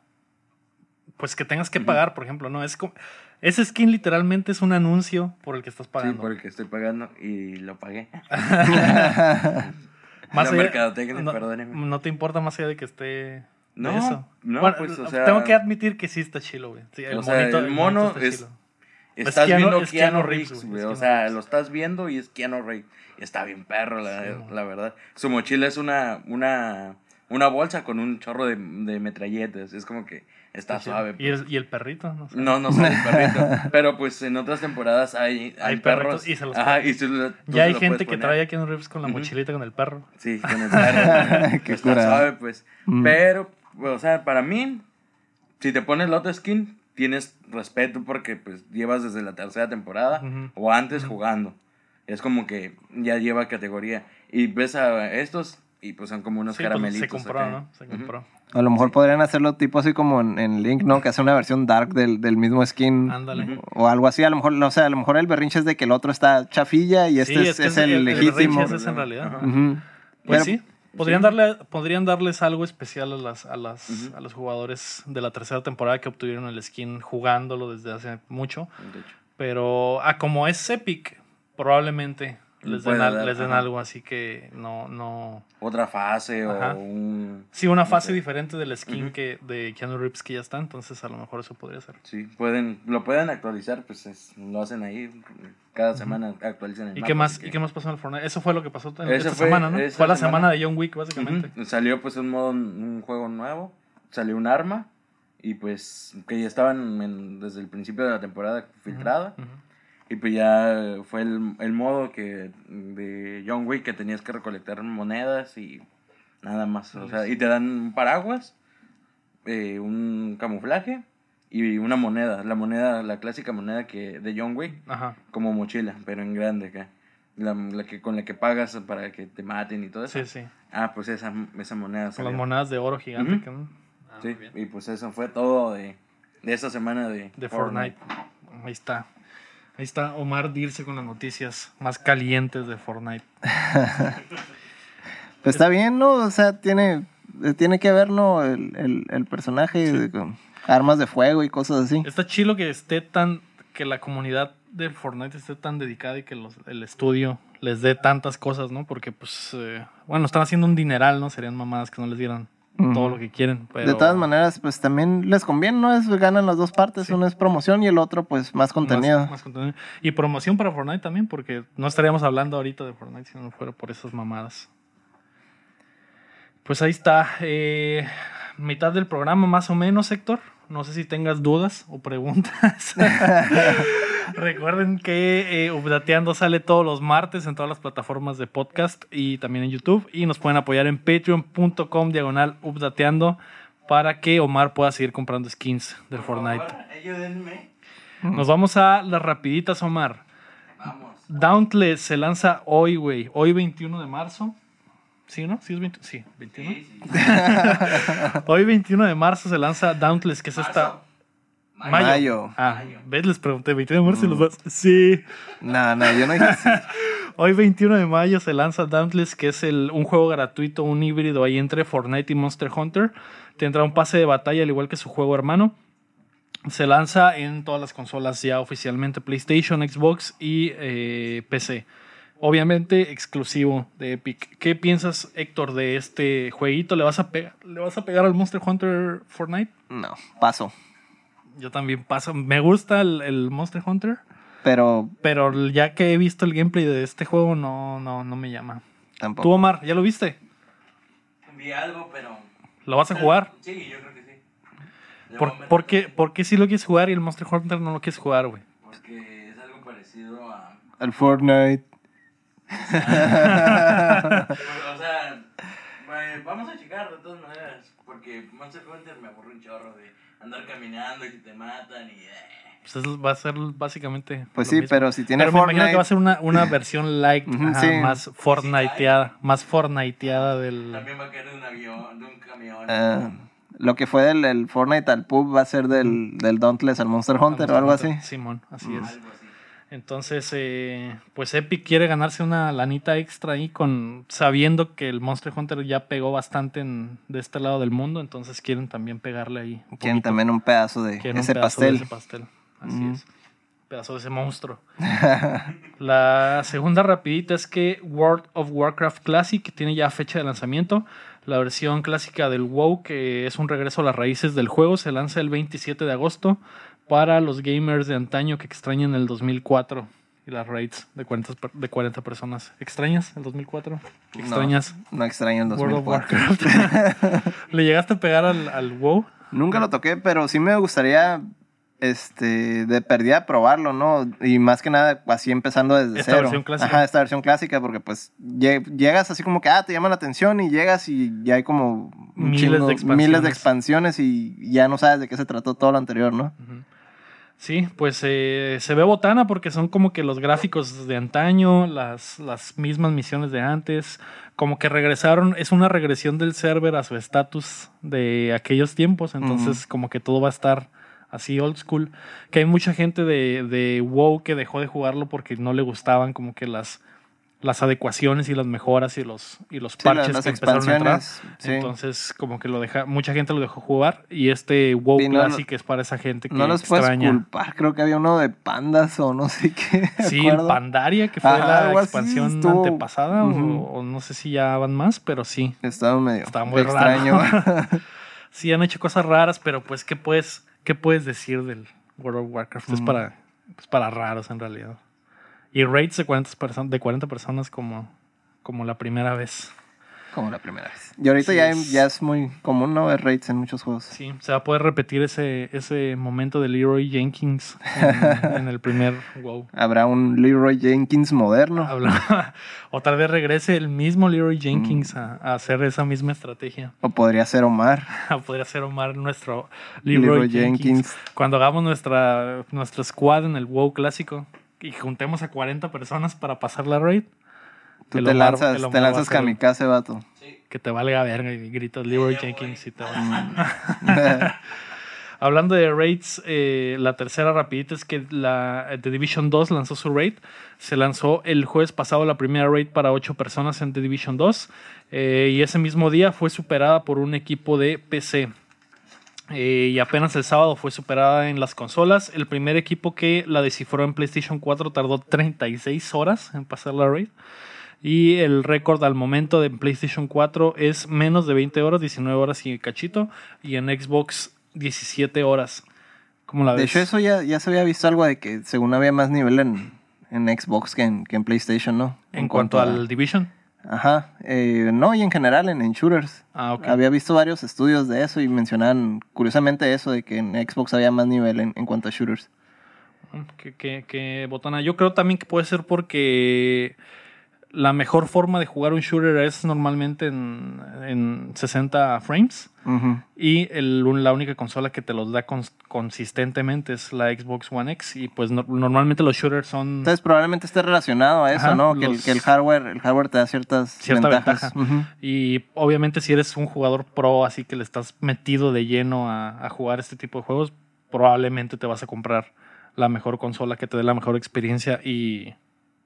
pues que tengas que pagar, por ejemplo, no, es como, ese skin literalmente es un anuncio por el que estás Sí, pagando. por el que estoy pagando y lo pagué. Más La allá- no, no te importa más allá de que esté... de No, eso. no, Bueno, pues, o sea- tengo que admitir que sí está chilo, güey. Sí, el, O sea, monito- el mono está es- chilo. Estás Keanu- viendo es Keanu Keanu Reeves, güey. O sea, Reeves. lo estás viendo y es Keanu Reeves. Está bien perro, la, Sí, la verdad. Su mochila es una, una, una bolsa con un chorro de, de metralletas. Es como que está Sí, suave. Y el, y el perrito, no sé. No, no soy el perrito. pero pues en otras temporadas hay, hay, Hay perros. perritos y se los Ajá, y lo- Ya hay gente que poner. trae a Keanu Reeves con la mochilita con el perro. Sí, con el perro. Qué está suave, pues. Mm. Pero, o sea, para mí, si te pones la otra skin, tienes respeto porque pues llevas desde la tercera temporada Ujú. o antes jugando. Es como que ya lleva categoría. Y ves a estos y pues son como unos Sí, pues, caramelitos. se compró, acá. ¿no? Se. A lo mejor podrían hacerlo tipo así como en, en Link, ¿no? Que hace una versión dark del, del mismo skin. Ándale. O algo así. A lo mejor, no sé, a lo mejor el berrinche es de que el otro está chafilla y este Sí, es, que es el, legítimo. berrinche es ese en realidad. Ajá. Ujú. Pues Pero- sí. Podrían, darle, podrían darles algo especial a, las, a, las, a los jugadores de la tercera temporada que obtuvieron el skin jugándolo desde hace mucho. De hecho. Pero a como es Epic, probablemente les den, al- les den algo. Así que no, no. Otra fase Ajá. o un... Sí, una No fase sé. diferente del skin Ujú. que de Keanu Reeves que ya está. Entonces a lo mejor eso podría ser. Sí, pueden, lo pueden actualizar, pues es- lo hacen ahí. Cada semana actualizan el ¿Y mapa, qué más, ¿Y qué más pasó en el Fortnite? Eso fue lo que pasó en esta fue- semana, ¿no? esa Fue la semana. de John Wick, básicamente. Ujú, Salió pues un modo, un juego nuevo, salió un arma y pues que ya estaban en- desde el principio de la temporada filtrada Ujú. Y pues ya fue el, el modo que de John Wick que tenías que recolectar monedas y nada más, o sea, y te dan un paraguas, eh, un camuflaje y una moneda, la moneda, la clásica moneda que de John Wick Ajá. como mochila, pero en grande acá. La, la que, con la que pagas para que te maten y todo eso. Sí, sí. Ah, pues esa, esa moneda. Con las monedas de oro gigante. Ujú. que, ¿no? Sí, y pues eso fue todo de, de esta semana de, de Fortnite. Ahí está. Ahí está Omar Dirce con las noticias más calientes de Fortnite. Pues está bien, ¿no? O sea, tiene, tiene que ver, ¿no? El, el, el personaje de- con armas de fuego y cosas así. Está chilo que esté tan. que la comunidad de Fortnite esté tan dedicada y que los- el estudio les dé tantas cosas, ¿no? Porque, pues. eh, bueno, están haciendo un dineral, ¿no? Serían mamadas que no les dieran todo lo que quieren. Pero... De todas maneras, pues también les conviene, ¿no? Es, ganan las dos partes. Sí. Uno es promoción y el otro, pues, más contenido. Más, más contenido. Y promoción para Fortnite también, porque no estaríamos hablando ahorita de Fortnite si no fuera por esas mamadas. Pues ahí está. eh, mitad del programa, más o menos, Héctor. No sé si tengas dudas o preguntas. Recuerden que eh, Updateando sale todos los martes en todas las plataformas de podcast y también en YouTube. Y nos pueden apoyar en patreon.com diagonal Updateando para que Omar pueda seguir comprando skins del Fortnite. ayúdenme. Nos vamos a las rapiditas, Omar. Vamos. Dauntless se lanza hoy, güey. Hoy 21 de marzo. ¿Sí, no? ¿Sí es 20? Sí, 21. Sí, sí. Hoy 21 de marzo se lanza Dauntless, que es esta... Mayo. Ah, ¿ves? Les pregunté, 21 de marzo y los dos... Sí. No, no, yo no dije así. Hoy 21 de mayo se lanza Dauntless, que es el, un juego gratuito, un híbrido ahí entre Fortnite y Monster Hunter. Tendrá un pase de batalla al igual que su juego hermano. Se lanza en todas las consolas ya oficialmente, PlayStation, Xbox y eh, PC. Obviamente exclusivo de Epic. ¿Qué piensas, Héctor, de este jueguito? ¿Le vas a, pegar, ¿le vas a pegar al Monster Hunter Fortnite? No, paso. Yo también paso. Me gusta el, el Monster Hunter, Pero pero ya que he visto el gameplay de este juego, no, no, no me llama. tampoco. Tú, Omar, ¿ya lo viste? Vi algo, pero. ¿Lo vas a jugar? Sí, yo creo que sí. ¿Por, por qué, por qué sí lo quieres jugar y el Monster Hunter no lo quieres jugar, güey? Porque es algo parecido a. El Fortnite. o sea, güey, vamos a checar de todas maneras. Porque Monster Hunter me aburre un chorro de andar caminando y que te matan y. eh. Pues eso va a ser básicamente. Pues lo sí, mismo. pero si tiene Pero me imagino que va a ser una, una versión light, Ujú, ajá, sí. más Fortniteada, más Fortniteada del. También va a caer de un avión, de un camión. ah, lo que fue del el Fortnite al pub va a ser del, del Dauntless al Monster Hunter o algo así. Simón, así Mm. es. Algo así. Entonces, eh, pues Epic quiere ganarse una lanita extra ahí con sabiendo que el Monster Hunter ya pegó bastante en, de este lado del mundo, entonces quieren también pegarle ahí. un Quieren poquito. también un pedazo de Quieren un ese de pastel. ese pastel. Así Mm. es. Pedazo de ese monstruo. La segunda rapidita es que World of Warcraft Classic tiene ya fecha de lanzamiento. La versión clásica del WoW, que es un regreso a las raíces del juego, se lanza el 27 de agosto para los gamers de antaño que extrañan el 2004 y las raids de 40, per- de 40 personas. ¿Extrañas el 2004? No, ¿Extrañas No extraño el World of 2004. Warcraft? ¿Le llegaste a pegar al, al WoW? Nunca lo toqué, pero sí me gustaría este de perdida probarlo, ¿no? Y más que nada así empezando desde Esta cero. versión clásica. Ajá, esta versión clásica porque pues lle- llegas así como que ah, te llama la atención y llegas y ya hay como Miles de expansiones. miles de expansiones y ya no sabes de qué se trató todo lo anterior, ¿no? Ujú. Sí, pues eh, se ve botana porque son como que los gráficos de antaño, las, las mismas misiones de antes, como que regresaron, es una regresión del server a su estatus de aquellos tiempos, entonces como que todo va a estar así old school, que hay mucha gente de, de WoW que dejó de jugarlo porque no le gustaban como que las, las adecuaciones y las mejoras y los, y los Sí, parches las que empezaron a entrar. sí. Entonces, como que lo deja, mucha gente lo dejó jugar y este WoW Sí, no, Classic es para esa gente que No los puedes extraña. culpar, creo que había uno de pandas o no sé qué. ¿de Sí, el? Pandaria, que fue Ajá, la así, expansión estuvo- antepasada, o- no sé si ya van más, pero sí. Estaba medio Está muy extraño. raro. Sí, han hecho cosas raras, pero pues, ¿qué puedes, qué puedes decir del World of Warcraft? Es Ujú. para, pues, para raros en realidad. Y raids de 40, perso- de 40 personas como, como la primera vez. Como la primera vez. Y ahorita Sí, ya, es- ya es muy común no ver raids en muchos juegos. Sí, se va a poder repetir ese, ese momento de Leroy Jenkins en, en el primer WoW. Habrá un Leroy Jenkins moderno. Habla- Otra vez regrese el mismo Leroy Jenkins a, a hacer esa misma estrategia. O podría ser Omar. Podría ser Omar nuestro Leroy, Leroy Jenkins. Jenkins. Cuando hagamos nuestra, nuestro squad en el WoW clásico y juntemos a 40 personas para pasar la raid, Tú te Omar- lanzas, te va a lanzas el- kamikaze, vato. Sí. que te valga verga y gritas Leroy Jenkins y te va. Hablando de raids, eh, la tercera rapidita es que la The Division 2 lanzó su raid. Se lanzó el jueves pasado la primera raid para 8 personas en The Division 2. eh, y ese mismo día fue superada por un equipo de PC. Eh, y apenas el sábado fue superada en las consolas. El primer equipo que la descifró en PlayStation 4 tardó 36 horas en pasar la raid. Y el récord al momento de PlayStation 4 es menos de 20 horas, 19 horas y cachito. Y en Xbox 17 horas. ¿Cómo la ves? De hecho, eso ya, ya se había visto algo de que según había más nivel en, en Xbox que en, que en PlayStation, ¿no? en, cuanto, al Division. Ajá, eh, no, y en general en, en shooters. Ah, ok. Había visto varios estudios de eso y mencionaban curiosamente eso de que en Xbox había más nivel en, en cuanto a shooters. Que, que, que botana. Yo creo también que puede ser porque la mejor forma de jugar un shooter es normalmente en, en 60 frames. Y el- la única consola que te los da cons- consistentemente es la Xbox One X. Y pues no- normalmente los shooters son Entonces probablemente esté relacionado a eso, Ajá, ¿no? Que, el, que el hardware, el hardware te da ciertas Cierta ventajas. ventaja. Y obviamente si eres un jugador pro, así que le estás metido de lleno a, a jugar este tipo de juegos, probablemente te vas a comprar la mejor consola que te dé la mejor experiencia y,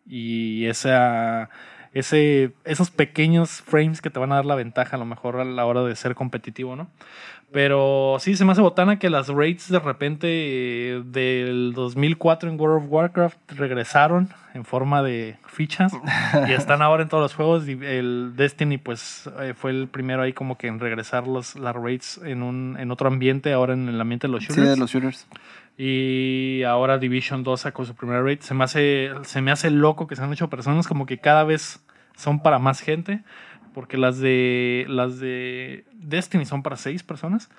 y esa, ese, esos pequeños frames que te van a dar la ventaja a lo mejor a la hora de ser competitivo, ¿no? Pero sí, se me hace botana que las raids de repente eh, del 2004 en World of Warcraft regresaron en forma de fichas y están ahora en todos los juegos. Y el Destiny, pues, eh, fue el primero ahí como que en regresar los, las raids en, un, en otro ambiente, ahora en el ambiente de los Sí, shooters. de los shooters. Y ahora Division 2 sacó su primera raid. Se me, hace, se me hace loco que se han hecho personas como que cada vez son para más gente. Porque las de las de Destiny son para seis personas.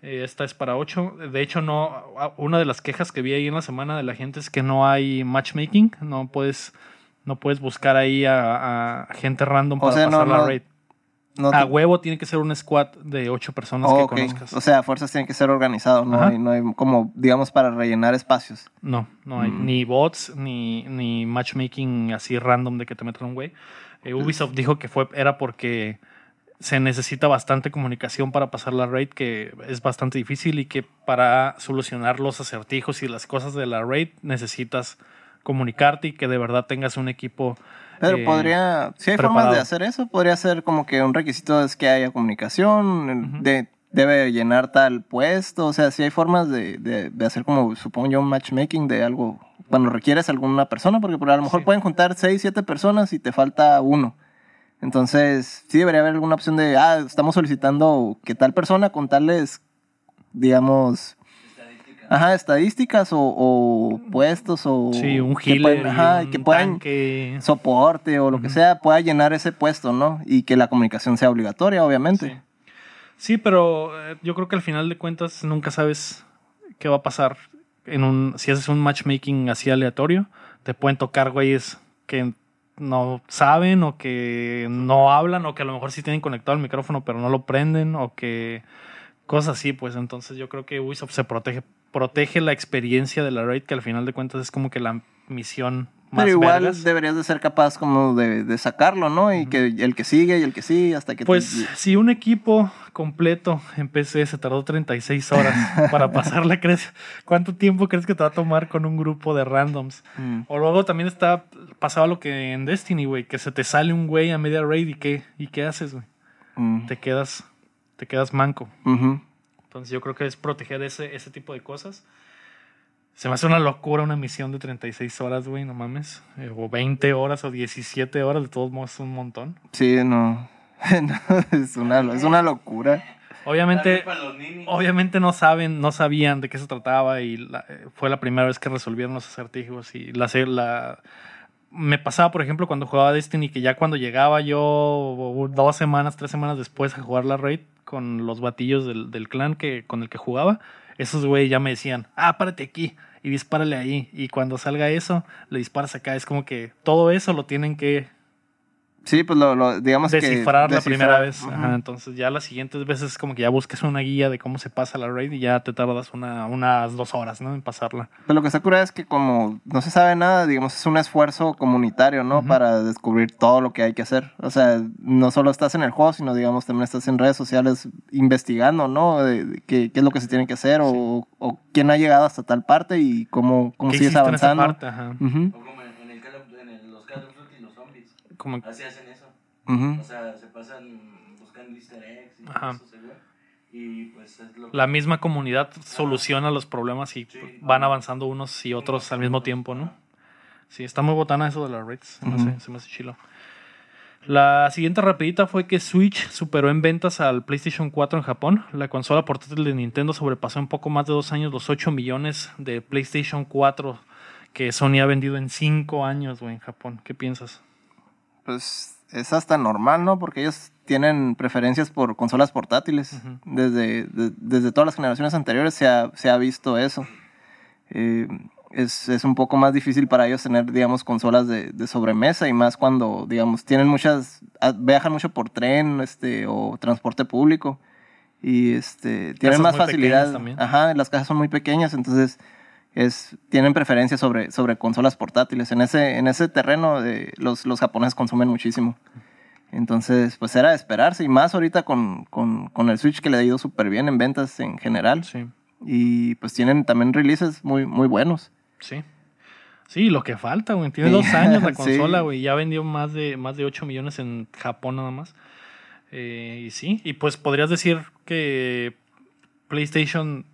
Eh, esta es para ocho. De hecho, no. Una de las quejas que vi ahí en la semana de la gente es que no hay matchmaking. No puedes, no puedes buscar ahí a, a gente random O para sea, no- pasar la no- raid. No A te- huevo tiene que ser un squad de ocho personas Oh, que ok. conozcas. O sea, fuerzas tienen que ser organizados, ¿no? Hay, no hay como, digamos, para rellenar espacios. No, no hay Mm. ni bots ni, ni matchmaking así random de que te metan un güey. Eh, Ubisoft dijo que fue era porque se necesita bastante comunicación para pasar la raid, que es bastante difícil y que para solucionar los acertijos y las cosas de la raid necesitas comunicarte y que de verdad tengas un equipo. Pero eh, podría, si hay formas de hacer eso, podría ser como que un requisito es que haya comunicación, de, debe llenar tal puesto, o sea, si hay formas de, de, de hacer como, supongo yo, un matchmaking de algo, cuando requieres alguna persona, porque por- a lo mejor Sí. pueden juntar seis, siete personas y te falta uno. Entonces, sí debería haber alguna opción de, ah, estamos solicitando que tal persona con tales, digamos, ajá, estadísticas o, o puestos o... Sí, un que healer, pueden- y ajá, un que puedan tanque. soporte o lo que sea pueda llenar ese puesto, ¿no? Y que la comunicación sea obligatoria, obviamente. Sí. Sí, pero eh, yo creo que al final de cuentas nunca sabes qué va a pasar en un si haces un matchmaking así aleatorio, te pueden tocar güeyes que no saben o que no hablan o que a lo mejor sí tienen conectado el micrófono pero no lo prenden o que cosas así, pues entonces yo creo que Ubisoft se protege protege la experiencia de la raid que al final de cuentas es como que la misión más Pero igual vergas. deberías de ser capaz como de, de sacarlo, ¿no? Y que el que sigue y el que sigue hasta que... Pues si un equipo completo en PC se tardó 36 horas para pasarla, ¿crees? ¿Cuánto tiempo crees que te va a tomar con un grupo de randoms? Mm. O luego también está pasaba lo que en Destiny, güey, que se te sale un güey a media raid y qué y qué haces, güey? Mm. Te quedas te quedas manco. Entonces yo creo que es proteger ese ese tipo de cosas. Se me hace una locura una misión de 36 horas, güey, no mames. Eh, o 20 horas o 17 horas, de todos modos es un montón. Sí, no. No, es, una, es una locura. Obviamente, obviamente no saben, no sabían de qué se trataba y la- eh, fue la primera vez que resolvieron los acertijos y la, se- la me pasaba por ejemplo cuando jugaba Destiny que ya cuando llegaba yo dos semanas, tres semanas después a jugar la raid con los batillos del, clan que con el que jugaba, esos güey ya me decían, ah, párate aquí y dispárale ahí y cuando salga eso le disparas acá, es como que todo eso lo tienen que Sí, pues lo, lo- digamos que... descifrar la descifrar. primera vez. Ajá, entonces ya las siguientes veces como que ya busques una guía de cómo se pasa la raid y ya te tardas una, unas dos horas, ¿no? En pasarla. Pero lo que está cura es que como no se sabe nada, digamos, es un esfuerzo comunitario, ¿no? Para descubrir todo lo que hay que hacer. O sea, no solo estás en el juego, sino, digamos, también estás en redes sociales investigando, ¿no? De, de qué, qué es lo que se tiene que hacer o, o quién ha llegado hasta tal parte y cómo, cómo ¿Qué sigues en esa avanzando. parte? Ajá. Como, Así hacen eso. O sea, se pasan buscando easter eggs y Ajá. eso, seguro. Y pues es lo la misma comunidad soluciona los problemas y Sí. van avanzando unos y otros al mismo tiempo, ¿no? Sí, está muy botana eso de las raids. Se me, Ujú. hace, se me hace chilo. La siguiente rapidita fue que Switch superó en ventas al PlayStation 4 en Japón. La consola portátil de Nintendo sobrepasó en poco más de dos años los 8 millones de PlayStation 4 que Sony ha vendido en 5 años güey, en Japón. ¿Qué piensas? Pues es hasta normal, ¿no? Porque ellos tienen preferencias por consolas portátiles. desde, de- desde todas las generaciones anteriores se ha, se ha visto eso. Eh, es, es un poco más difícil para ellos tener, digamos, consolas de, de sobremesa y más cuando, digamos, tienen muchas, ah, viajan mucho por tren este, o transporte público y este, tienen más facilidad. Ajá, las cajas son muy pequeñas, entonces es, tienen preferencia sobre, sobre consolas portátiles. En ese, en ese terreno eh, los, los japoneses consumen muchísimo. Entonces, pues era de esperarse y más ahorita con, con, con el Switch que le ha ido súper bien en ventas en general. Sí. Y pues tienen también releases muy, muy buenos. Sí. Sí, lo que falta, güey. Tiene Sí. dos años la Sí. consola, güey. Ya vendió más de, más de 8 millones en Japón nada más. Eh, y sí, y pues podrías decir que PlayStation,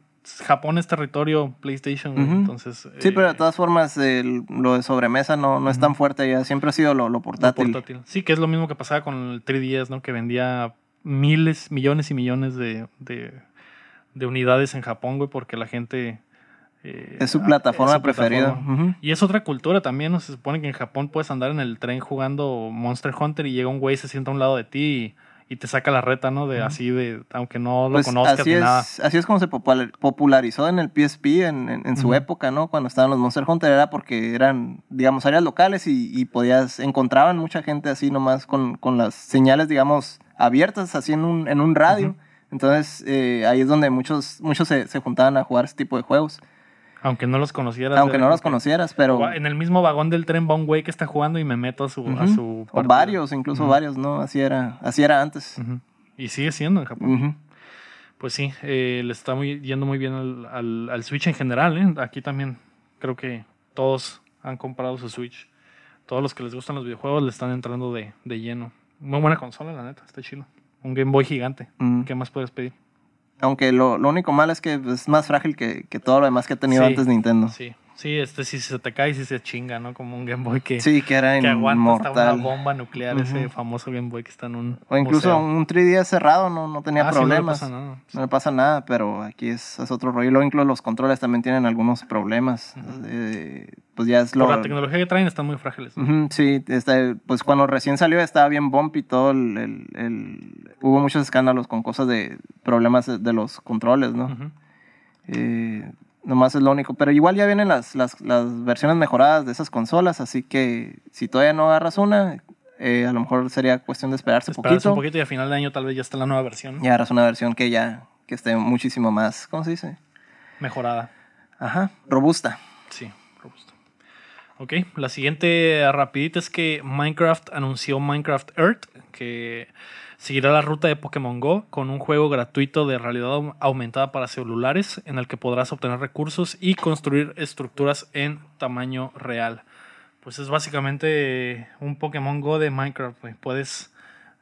Japón es territorio PlayStation, entonces... Sí, eh, pero de todas formas el- lo de sobremesa no, no es tan fuerte ya. Siempre ha sido lo, lo lo portátil. portátil. Sí, que es lo mismo que pasaba con el 3DS, ¿no? Que vendía miles, millones y millones de, de, de unidades en Japón, güey, porque la gente... eh, Es su plataforma es su preferida. plataforma. Y es otra cultura también, ¿no? Se supone que en Japón puedes andar en el tren jugando Monster Hunter y llega un güey, se sienta a un lado de ti y, y te saca la reta, ¿no? De así de, aunque no lo Pues conozcas así ni es, nada. así es como se popular- popularizó en el PSP en, en- en su época, ¿no? Cuando estaban los Monster Hunter era porque eran, digamos, áreas locales y, y podías, encontraban mucha gente así nomás con, con las señales, digamos, abiertas así en un, en un radio. Entonces eh, ahí es donde muchos, muchos se, se juntaban a jugar ese tipo de juegos. Aunque no los conocieras. Aunque no los conocieras, pero... En el mismo vagón del tren va un güey que está jugando y me meto a su, a su O varios, incluso varios, ¿no? Así era, así era antes. Y sigue siendo en Japón. Pues sí, eh, le está muy, yendo muy bien al, al- al Switch en general. ¿eh? Aquí también creo que todos han comprado su Switch. Todos los que les gustan los videojuegos le están entrando de, de lleno. Muy buena consola, la neta, está chido. Un Game Boy gigante. ¿Qué más puedes pedir? Aunque lo, lo único malo es que es más frágil que, que todo lo demás que ha tenido Sí. antes Nintendo. Sí, sí, este si se te cae, si se chinga, ¿no? Como un Game Boy que, Sí, que era que aguanta hasta una bomba nuclear, ese famoso Game Boy que está en un. O incluso museo. un 3D cerrado no, no tenía Ah, sí, no le problemas. pasa nada. No le pasa nada, pero aquí es, es otro rollo. Luego incluso los controles también tienen algunos problemas. Eh, pues ya es lo... Por la tecnología que traen están muy frágiles. Sí, este, pues cuando recién salió estaba bien bumpy todo el, el- el- Hubo muchos escándalos con cosas de problemas de, los controles, ¿no? Eh, nomás es lo único. Pero igual ya vienen las, las, las versiones mejoradas de esas consolas, así que si todavía no agarras una, eh, a lo mejor sería cuestión de esperarse un Esperarse poquito. un poquito y a final de año tal vez ya está la nueva versión Y agarras una versión que ya que esté muchísimo más, ¿cómo se dice? mejorada. Ajá, robusta. Sí, robusto. Ok, la siguiente rapidita es que Minecraft anunció Minecraft Earth, que seguirá la ruta de Pokémon Go con un juego gratuito de realidad au- aumentada para celulares en el que podrás obtener recursos y construir estructuras en tamaño real. Pues es básicamente un Pokémon Go de Minecraft. Puedes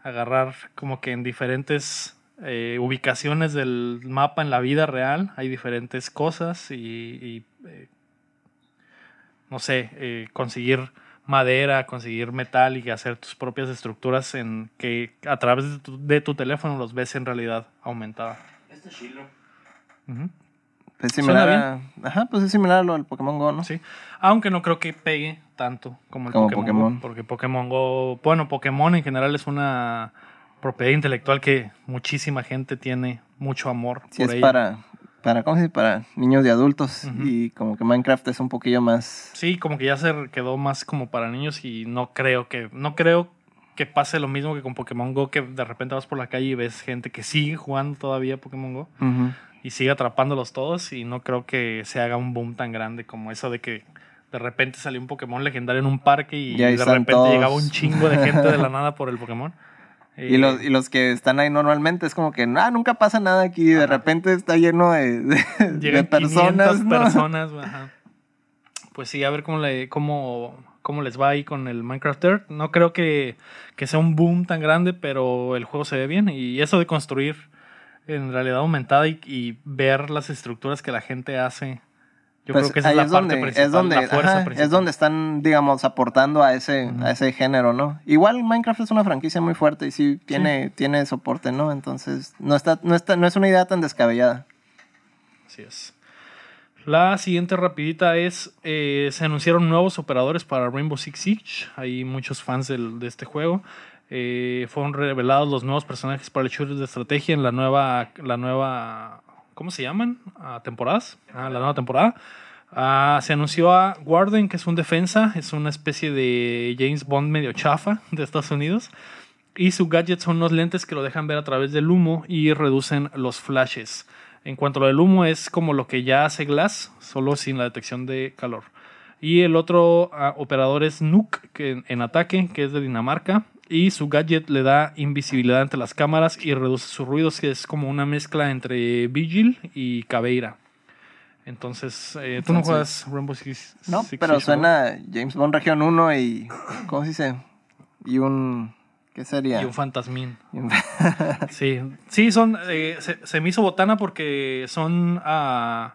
agarrar como que en diferentes eh, ubicaciones del mapa en la vida real hay diferentes cosas y, y, eh, no sé, eh, conseguir madera, conseguir metal y hacer tus propias estructuras en que a través de tu, de tu teléfono los ves en realidad aumentada. Este chilo. Ujú. Es similar a, ajá, pues es similar a lo del Pokémon Go, ¿no? Sí. Aunque no creo que pegue tanto como el Como Pokémon, Pokémon. Go, porque Pokémon Go, bueno, Pokémon en general es una propiedad intelectual que muchísima gente tiene mucho amor Sí, por es ella. para, para, ¿cómo se dice? Para niños y adultos. Y como que Minecraft es un poquillo más... Sí, como que ya se quedó más como para niños y no creo que no creo que pase lo mismo que con Pokémon Go que de repente vas por la calle y ves gente que sigue jugando todavía Pokémon Go y sigue atrapándolos todos y no creo que se haga un boom tan grande como eso de que de repente salió un Pokémon legendario en un parque y de repente todos. llegaba un chingo de gente de la nada por el Pokémon. Y, Eh, los, y los que están ahí normalmente es como que, ah, nunca pasa nada aquí. De repente está lleno de, de, de Llegan personas. 500 ¿no? personas, güey, ajá. Pues sí, a ver cómo, le, cómo, cómo les va ahí con el Minecraft Earth. No creo que, que sea un boom tan grande, pero el juego se ve bien. Y eso de construir en realidad aumentada y, y ver las estructuras que la gente hace Yo Pues creo que esa es la es parte donde, principal, es donde, la fuerza ajá, principal. es donde están, digamos, aportando a ese, a ese género, ¿no? Igual Minecraft es una franquicia muy fuerte y sí tiene, tiene soporte, ¿no? Entonces, no está, no está, no es una idea tan descabellada. Así es. La siguiente rapidita es, eh, se anunciaron nuevos operadores para Rainbow Six Siege. Hay muchos fans del- de este juego. Eh, fueron revelados los nuevos personajes para el shooter de estrategia en la nueva, la nueva, ¿cómo se llaman? Ah, temporadas. Ah, la nueva temporada. Ah, se anunció a Warden, que es un defensa, es una especie de James Bond medio chafa de Estados Unidos. Y su gadget son unos lentes que lo dejan ver a través del humo y reducen los flashes. En cuanto a lo del humo, es como lo que ya hace Glass, solo sin la detección de calor. Y el otro ah, operador es Nuke, que en, en ataque, que es de Dinamarca. Y su gadget le da invisibilidad ante las cámaras y reduce sus ruidos, que es como una mezcla entre Vigil y Caveira. Entonces, eh, tú no juegas Rainbow Six. No, Six pero Siege, suena James Bond Región 1 y. ¿Cómo se dice? Y un. ¿Qué sería? Y un fantasmín. Y un- Sí, sí, son. eh, se, se me hizo botana porque son ah,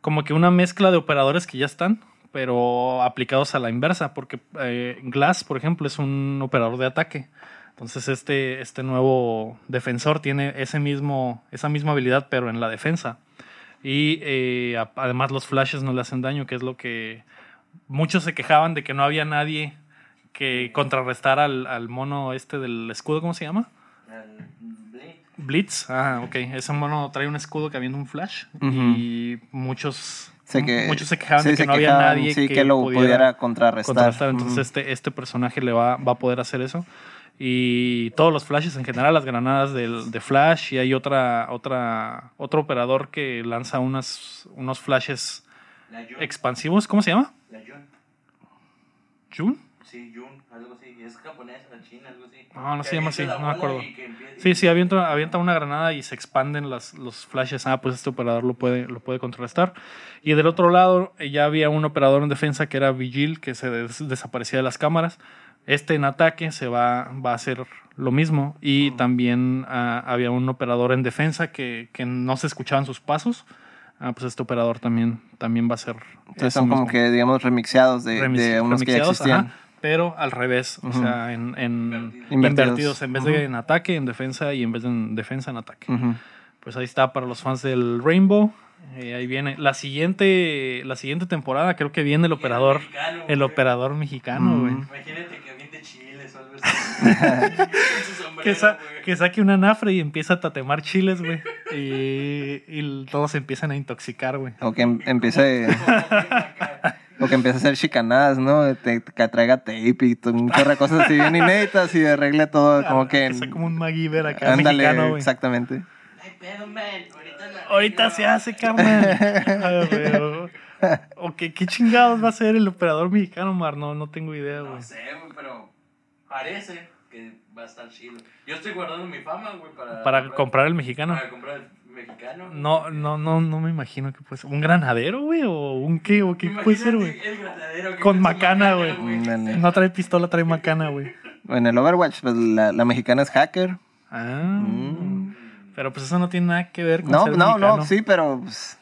como que una mezcla de operadores que ya están, pero aplicados a la inversa. Porque eh, Glass, por ejemplo, es un operador de ataque. Entonces, este, este nuevo defensor tiene ese mismo, esa misma habilidad, pero en la defensa. Y eh, a- además, los flashes no le hacen daño, que es lo que muchos se quejaban de que no había nadie que contrarrestara al, al mono este del escudo, ¿cómo se llama? Blitz, ah, ok. Ese mono trae un escudo que habiendo un flash Ujú. y muchos, Sé que- muchos se quejaban sí, de que se no había quejaban, nadie sí, que, que, lo pudiera, contrarrestar. contrarrestar. Entonces este, este personaje le va, va a poder hacer eso. Y todos los flashes en general, las granadas del, de flash y hay otra, otra, otro operador que lanza unas, unos flashes expansivos. ¿Cómo se llama? La Jun. ¿Jun? Sí, Jun, algo así. Es japonesa, china, algo así. No, no Que se llama así, no me acuerdo. empieza- Sí, sí, avienta, avienta una granada y se expanden las, los flashes. Ah, pues este operador lo puede, lo puede contrarrestar. Y del otro lado eh, ya había un operador en defensa que era Vigil, que se des- desaparecía de las cámaras. Este en ataque se va, va a hacer lo mismo. Y también ah, había un operador en defensa que, que no se escuchaban sus pasos. Ah, pues este operador también, también va a ser. Entonces son como mismo. que, digamos, remixeados de, Remix- de unos que ya remixeados, existían. ajá, pero al revés, o sea, en, en- Invertidos. en vez de en ataque, en defensa y en vez de en defensa, en ataque. Pues ahí está para los fans del Rainbow. Eh, ahí viene la siguiente, la siguiente temporada, creo que viene el operador, mexicano, el güey. operador mexicano, güey. Imagínate que aviente chiles o algo así. Que, sa- güey. que saque una nafre y empieza a tatemar chiles, güey. Y, y todos se empiezan a intoxicar, güey. O que em- empiece, o que empiece a hacer chicanadas, ¿no? Te, que traiga tape y todo, un chorro de cosas así bien inéditas y arregle todo como que... sea como un MacGyver acá Ándale, mexicano, güey. exactamente. Ay, pedo, man. Ahorita, la- Ahorita se hace, carnal. Ay, güey, o- o qué, qué chingados va a ser el operador mexicano, Mar. No, no tengo idea, güey. No sé, güey, pero parece que va a estar chido. Yo estoy guardando mi fama, güey, para... Para comprar el mexicano. Para comprar el mexicano. No, no, no, no me imagino que puede ser. ¿Un granadero, güey? ¿O un qué? ¿O qué puede ser, güey? Imagínate el granadero que Con macana, güey. Ándale. No trae pistola, trae macana, güey. En el Overwatch, pues la, la mexicana es hacker. Ah. Mm. Pero pues eso no tiene nada que ver con No, ser no, mexicano. no, sí, pero pues,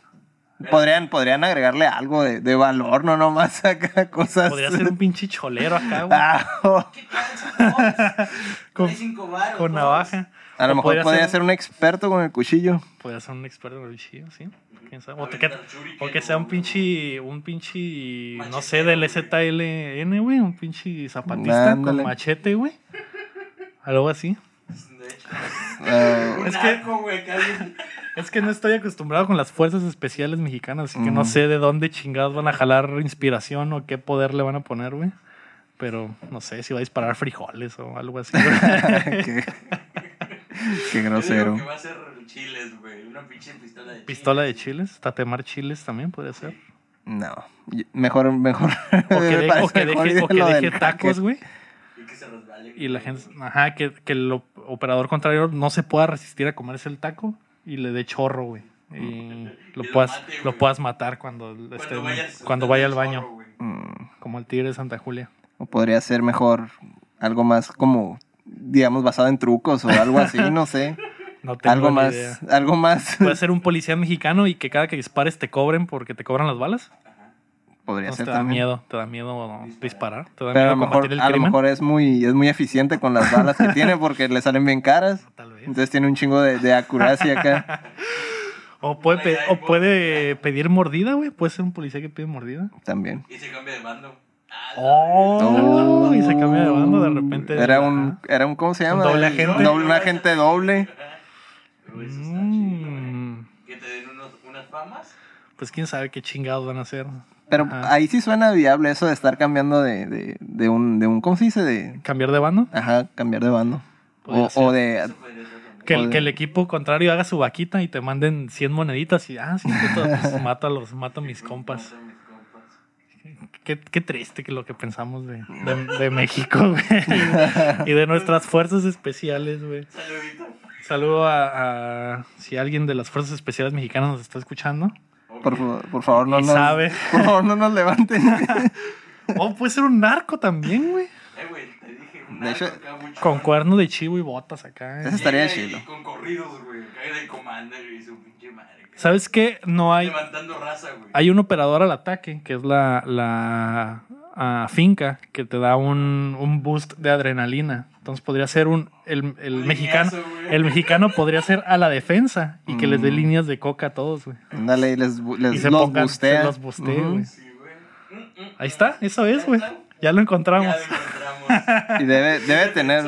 podrían, podrían agregarle algo de, de valor, no nomás acá cosas. Podría ser un pinche cholero acá, güey. Ah, oh. ¿Qué tal? Con- cinco Con navaja. A lo mejor podría ser un experto con el cuchillo. Podría ser un experto en el cuchillo, sí. ¿Quién sabe? O, que, o que sea un pinche, un pinche, no sé, del. ZLN, güey, un pinche zapatista Ándale. con machete, güey. Algo así. Ah, Es que- Es que no estoy acostumbrado con las fuerzas especiales mexicanas, así que no Ujú. sé de dónde chingados van a jalar inspiración o qué poder le van a poner, güey. Pero no sé si va a disparar frijoles o algo así. qué, Yo grosero. digo que va a ser chiles, güey. Una pinche pistola de Pistola de chiles. chiles, tatemar chiles también podría ser. No, mejor, mejor. O que, me de- parece o que mejor deje, o que lo del deje tacos, güey. Y que se resbale. Y la gente, ajá, que, que el op- operador contrario no se pueda resistir a comerse el taco y le dé chorro, güey. Y lo lo puedas, mate, lo puedas matar cuando, Cuando esté- vayas- cuando vaya al baño. Mm, como el tigre de Santa Julia. O podría ser mejor algo más como, digamos, basado en trucos o algo así, no sé. No tengo algo ni más, idea. algo más Puede ser un policía mexicano y que cada que dispares te cobren porque te cobran las balas. podría No, ser te da también. miedo, te da miedo disparar, te da Pero a miedo lo mejor, combatir el a lo mejor es muy, es muy eficiente con las balas que tiene porque le salen bien caras. Tal vez. Entonces tiene un chingo de, de acuracia acá. O puede, o puede pedir mordida, güey. Puede ser un policía que pide mordida. También. Y se cambia de bando. Oh, Oh. y se cambia de bando de repente. Era un, era un ¿cómo se llama? ¿Un doble agente? Doble- un agente doble. Eso está Mm, chido. Que te den unos, unas famas. pues quién sabe qué chingados van a hacer. Pero Ajá. ahí sí suena viable eso de estar cambiando de, de, de un, de un, ¿cómo se dice? De, ¿Cambiar de bando? ajá, cambiar de bando. O, o de. Que el, que el equipo contrario haga su vaquita y te manden 100 moneditas y, ah, sí, puto, pues mato a los, mato a mis compas. Mata a mis compas. Qué, qué triste que lo que pensamos de, de, de México, güey. Y de nuestras fuerzas especiales, güey. Saludito. Saludo a, a- si alguien de las fuerzas especiales mexicanas nos está escuchando. por, fa- por favor, no Y nos, sabe. por favor, no nos levanten. O puede ser un narco también, güey. Eh, güey, De hecho, narco acá mucho Con cuerno de chivo y botas acá. Eh. estaría Llega y chido. Con corridos, güey. Cae de Commander y su pinche madre. que- ¿Sabes qué? No hay. Levantando raza, güey. Hay un operador al ataque, que es la, la finca, que te da un, un boost de adrenalina. Entonces podría ser un. El, el mexicano. güey. El mexicano podría ser a la defensa y que les dé Mm. líneas de coca a todos, güey. Ándale, y les, Y les se los pongan, bustea. se los güey. Sí, güey. Mm, mm. Ahí está, eso es, güey. Ya lo encontramos. Ya lo encontramos. Y debe, debe tener.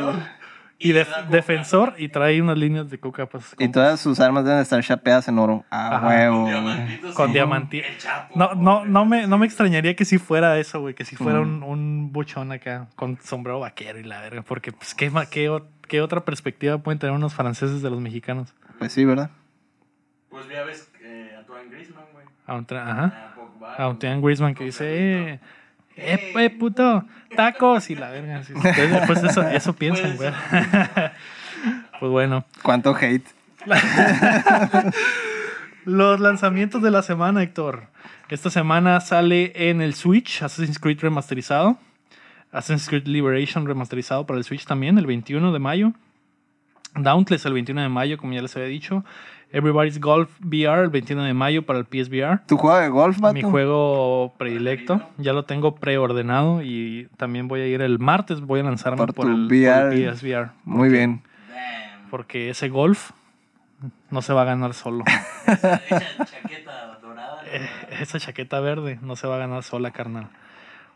Y defensor y trae unas líneas de coca. Pues, Y todas sus armas deben estar chapeadas en oro. Ah, Ajá. huevo. Con diamantitos. No, no, no, me, no me extrañaría que si fuera eso, güey. Que si fuera un, un buchón acá con sombrero vaquero y la verga. Porque, pues, ¿qué, ma- qué, qué otra perspectiva pueden tener unos franceses de los mexicanos? Pues sí, ¿verdad? Pues ya ves eh, a Antoine Griezmann, güey. A un, tra- ajá. A Pogba. A un Tian Griezmann que dice, eh, eh, eh, puto, tacos y la verga. sí. Entonces, pues eso, eso piensan, güey. pues bueno. ¿Cuánto hate? Los lanzamientos de la semana, Héctor. Esta semana sale en el Switch Assassin's Creed remasterizado. Assassin's Creed Liberation remasterizado para el Switch también, el 21 de mayo. Dauntless el 21 de mayo, como ya les había dicho. Everybody's Golf VR el 21 de mayo para el PSVR. ¿Tu juego de golf, vato? Mi juego predilecto. Ya lo tengo preordenado y también voy a ir el martes. Voy a lanzarme Por el, VR. por el PSVR. Muy bien. Porque ese golf no se va a ganar solo. Esa chaqueta dorada. Eh, Esa chaqueta verde no se va a ganar sola, carnal.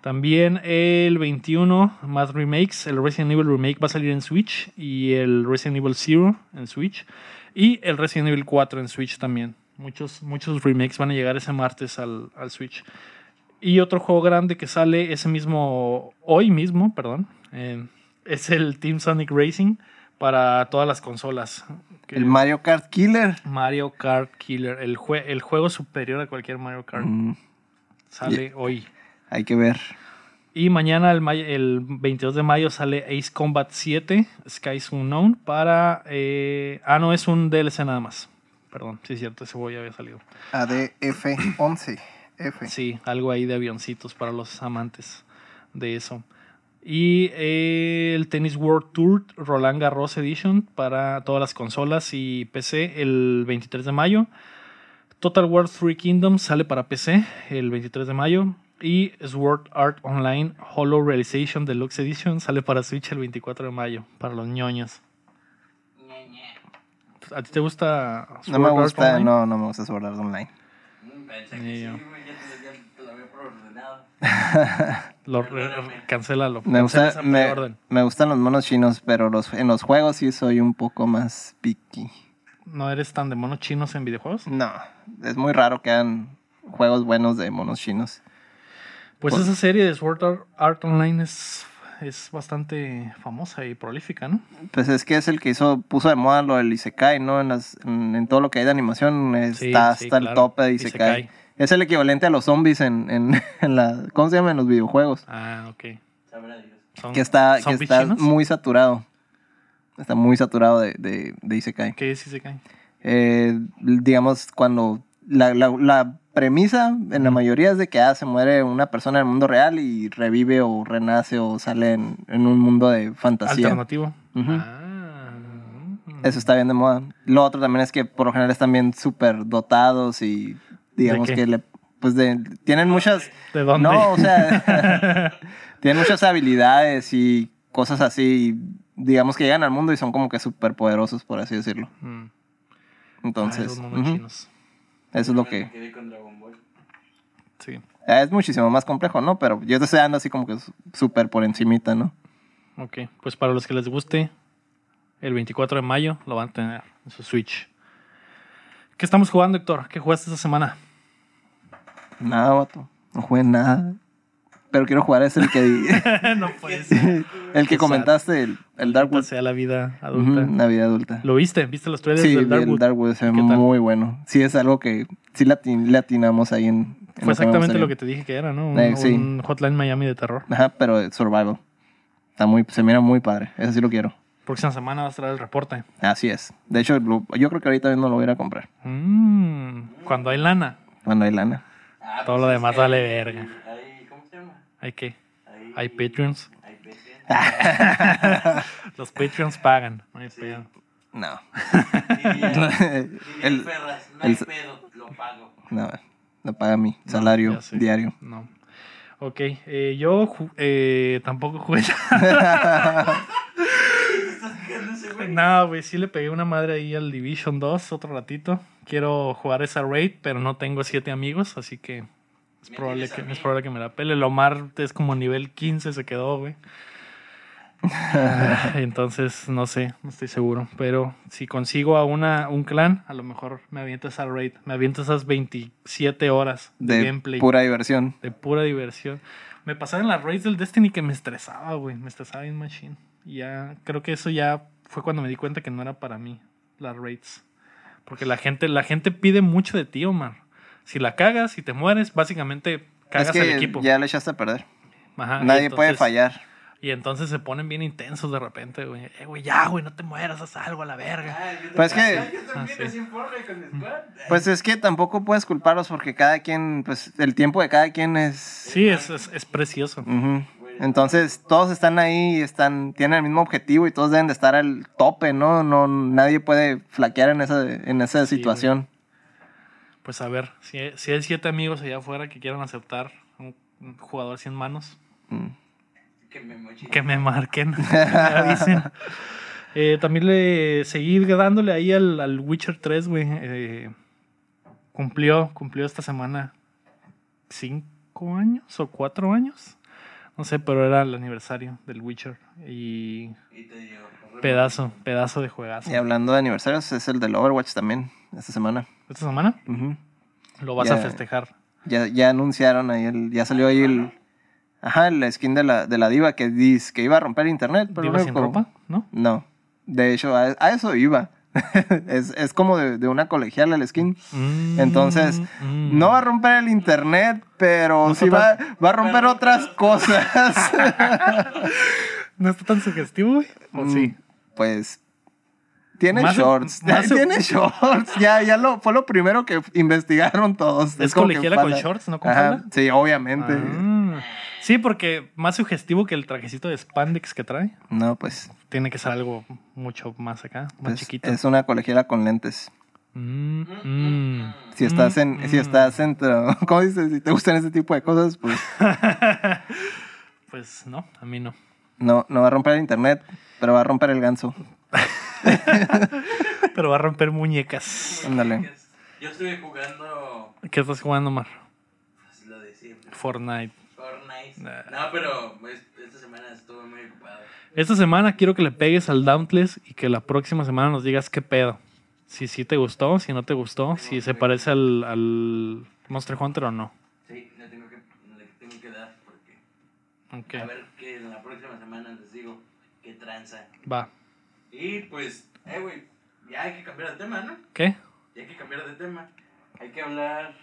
También el 21, más remakes. El Resident Evil Remake va a salir en Switch y el Resident Evil Zero en Switch. Y el Resident Evil 4 en Switch también. Muchos, muchos remakes van a llegar ese martes al, al Switch. Y otro juego grande que sale ese mismo, hoy mismo, perdón, eh, es el Team Sonic Racing para todas las consolas. El Mario Kart Killer. Mario Kart Killer, el, jue- el juego superior a cualquier Mario Kart. Mm, Sale hoy. hay que ver. Y mañana, el, may- el 22 de mayo, sale Ace Combat 7, Skies Unknown, para... eh, ah, no, es un DLC nada más. Perdón, sí es cierto, ese ya había salido. ADF11. F. Sí, algo ahí de avioncitos para los amantes de eso. Y eh, el Tennis World Tour Roland Garros Edition para todas las consolas y PC el 23 de mayo. Total War 3 Kingdoms sale para PC el 23 de mayo. Y Sword Art Online Hollow Realization Deluxe Edition sale para Switch el 24 de mayo, para los ñoños. ¿A ti te gusta No Sword me Art gusta, Online? no, no me gusta Sword Art Online. Mm, Pensé que yo. sí, güey. Ya te, ya te lo había preordenado. Lo, cancélalo. Me, cancela gusta, esa me, preorden. me gustan los monos chinos, pero los, en los juegos sí soy un poco más picky. ¿No eres tan de monos chinos en videojuegos? No, es muy raro que hagan juegos buenos de monos chinos. Pues esa serie de Sword Art, Online es, es bastante famosa y prolífica, ¿no? Pues es que es el que hizo, puso de moda lo del Isekai, ¿no? En, las, en, en todo lo que hay de animación Sí, está sí, hasta el tope de Isekai. Isekai. Es el equivalente a los zombies en, en, en la, ¿cómo se llama? En los videojuegos. Ah, ok. Que está, que está chinos? muy saturado. Está muy saturado de, de, de Isekai. ¿Qué es Isekai? Eh, digamos, cuando la, la, la premisa en la mayoría es de que ah, se muere una persona en el mundo real y revive o renace o sale en, en un mundo de fantasía. Alternativo. Ah. Eso está bien de moda. Lo otro también es que por lo general están bien súper dotados y digamos que le, pues de, tienen muchas... ¿De dónde? No, o sea, tienen muchas habilidades y cosas así. y digamos que llegan al mundo y son como que súper poderosos, por así decirlo. Mm. Entonces, Ay, ujú, chinos. Eso es lo que... quedé con Dragon Ball. Sí. eh, Es muchísimo más complejo, ¿no? Pero yo te estoy dando así como que súper por encimita, ¿no? Ok, pues para los que les guste, el 24 de mayo lo van a tener en su Switch. ¿Qué estamos jugando, Héctor? ¿Qué jugaste esta semana? Nada, vato. No jugué nada. Pero quiero jugar ese el que... no puede ser. el que comentaste, el, el Darkwood. sea la vida adulta. la vida adulta. ¿Lo viste? ¿Viste los trailers Sí, del vi el Darkwood? Darkwood, se ve muy bueno. Sí, es algo que sí latin- le atinamos ahí en... en Fue exactamente lo que te dije que era, ¿no? Un, Eh, sí. un Hotline Miami de terror. Ajá, pero survival. Está muy, se mira muy padre. Ese sí lo quiero. Próxima semana vas a traer el reporte. Así es. De hecho, lo- yo creo que ahorita mismo lo voy a ir a comprar. Mm, cuando hay lana, Cuando hay lana. Ah, todo pues lo es demás vale verga. hay- ¿Cómo se llama? ¿Hay qué? Hay, Hay Patreons. hay Patreon. Los Patreons pagan. No hay pedo. No. El- Ferras, no hay el- pedo, lo pago. No, no paga mi salario diario. No. Ok, eh, yo eh, tampoco jugué. no, güey, sí le pegué una madre ahí al Division 2 otro ratito. Quiero jugar esa raid, pero no tengo siete amigos, así que es probable que, es probable que me la pele. Lomar es como nivel 15 se quedó, güey. Ah, Entonces, no sé, no estoy seguro. Pero si consigo a una, un clan, a lo mejor me aviento esa raid. Me aviento esas 27 horas de, De gameplay pura diversión. de pura diversión. Me pasaron las raids del Destiny que me estresaba, güey. Me estresaba bien machine. Y ya, creo que eso ya fue cuando me di cuenta que no era para mí, las raids. Porque la gente, la gente pide mucho de ti, Omar. Si la cagas, si te mueres, básicamente cagas es que el equipo. ya le echaste a perder. Ajá, Nadie puede fallar. Y entonces se ponen bien intensos de repente, güey. Eh, güey, ya, güey, no te mueras, haz algo a la verga. Pues que- Ah, sí. Pues es que tampoco puedes culparlos porque cada quien, pues el tiempo de cada quien es... Sí, es, es, es precioso. Entonces todos están ahí, y están, tienen el mismo objetivo y todos deben de estar al tope, ¿no? no nadie puede flaquear en esa, en esa Sí, situación. Pues a ver, si, si hay siete amigos allá afuera que quieran aceptar un, un jugador sin manos, Mm. Que me mochila. que me marquen, que me avisen. Eh, también le seguí dándole ahí al, al Witcher 3, güey. Eh, cumplió, cumplió esta semana cinco años o cuatro años. No sé, pero era el aniversario del Witcher. Y Y te digo, pedazo, pedazo de juegazo. Y hablando de aniversarios, es el del Overwatch también, esta semana. Esta semana lo vas a festejar. Ya, ya anunciaron ahí, el, ya salió ahí el... Ajá, el skin de la, de la diva que dice que iba a romper internet. Pero ¿Diva sin como- ropa? ¿No? No, de hecho, a, a eso iba. es, es como de, de una colegiala el skin. Entonces, Mm, No va a romper el internet, pero No sí va, tan- va a romper pero- otras cosas. ¿No está tan sugestivo, güey? ¿O Mm, sí? Pues tiene Más- shorts. más- tiene shorts. Ya, ya lo, fue lo primero que investigaron todos. ¿Es que colegiala con shorts, no con Ajá? Sí, obviamente. Ah. Sí, porque más sugestivo que el trajecito de spandex que trae. No, pues, Tiene que ser algo mucho más acá, más pues, chiquito. es una colegiala con lentes. Mm, mm. Si estás en, Mm, si mm. estás en, ¿cómo dices? Si te gustan ese tipo de cosas, pues Pues no, a mí no. no, no va a romper el internet, pero va a romper el ganso. Pero va a romper muñecas. Ándale. Yo estuve jugando. ¿Qué estás jugando, Mar? Pues lo de siempre. Fortnite. Fortnite. Nah. No, pero es- esta semana estuve muy ocupado. Esta semana quiero que le pegues al Dauntless y que la próxima semana nos digas qué pedo. Si sí te gustó, si no te gustó, si se parece al, al Monster Hunter o no. Sí, le tengo que, le tengo que dar porque. Ok, A ver que en la próxima semana les digo qué tranza. va. Y pues, eh, güey, ya hay que cambiar de tema, ¿no? ¿Qué? Ya hay que cambiar de tema. Hay que hablar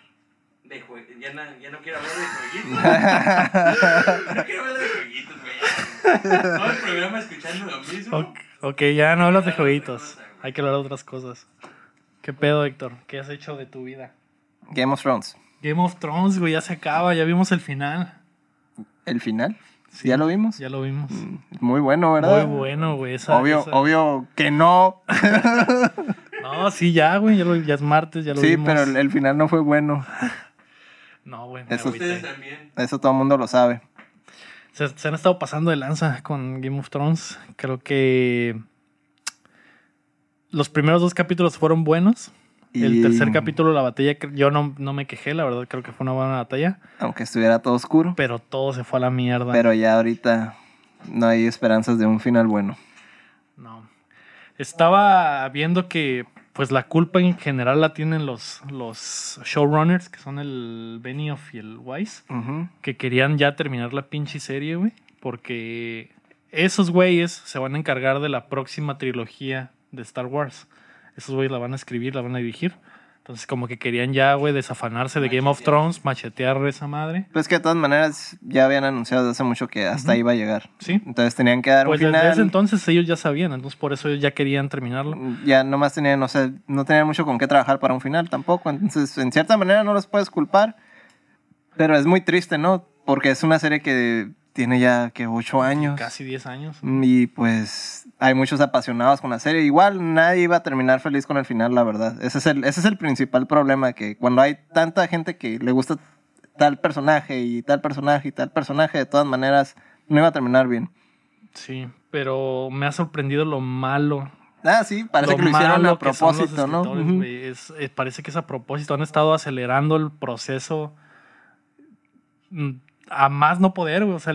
de jueguitos. Ya no, ya no quiero hablar de jueguitos. no quiero hablar de. Todo el programa escuchando lo mismo. Ok, ya no hablas de jueguitos. Hay que hablar de otras cosas. ¿Qué pedo, Héctor? ¿Qué has hecho de tu vida? Game of Thrones. Game of Thrones, güey, ya se acaba, ya vimos el final. ¿El final? ¿Ya lo vimos? Ya lo vimos. Mm, Muy bueno, ¿verdad? Muy bueno, güey. esa- Obvio, esa- obvio que no. No, sí, ya, güey. Ya, lo- ya es martes, ya lo Sí, vimos. pero el, el final no fue bueno. No, güey. Eso-. Ustedes también. Eso todo el mundo lo sabe. Se, se han estado pasando de lanza con Game of Thrones. Creo que los primeros dos capítulos fueron buenos. El tercer capítulo, la batalla, yo no, no me quejé, la verdad, creo que fue una buena batalla. Aunque estuviera todo oscuro. Pero todo se fue a la mierda. Pero ya ahorita no hay esperanzas de un final bueno. No. Estaba viendo que pues la culpa en general la tienen los, los showrunners, que son el Benioff y el Weiss, que querían ya terminar la pinche serie, güey. Porque esos güeyes se van a encargar de la próxima trilogía de Star Wars. Esos güeyes la van a escribir, la van a dirigir. Entonces como que querían ya, güey, desafanarse de Game of Thrones, machetear esa madre. Pues que de todas maneras ya habían anunciado desde hace mucho que hasta iba a llegar. Sí. Entonces tenían que dar Pues un desde final. ese entonces ellos ya sabían, entonces por eso ellos ya querían terminarlo. Ya nomás tenían, no sé, no tenían mucho con qué trabajar para un final tampoco. Entonces, en cierta manera no los puedes culpar. Pero es muy triste, ¿no? Porque es una serie que tiene ya que ocho años. Casi 10 años. Y pues hay muchos apasionados con la serie. Igual nadie iba a terminar feliz con el final, la verdad. Ese es el, ese es el principal problema, que cuando hay tanta gente que le gusta tal personaje y tal personaje y tal personaje, de todas maneras no iba a terminar bien. Sí, pero me ha sorprendido lo malo. Ah, sí, parece que lo hicieron a propósito, ¿no? Es- eh, parece que es a propósito. Han estado acelerando el proceso mm, a más no poder, güey. O sea,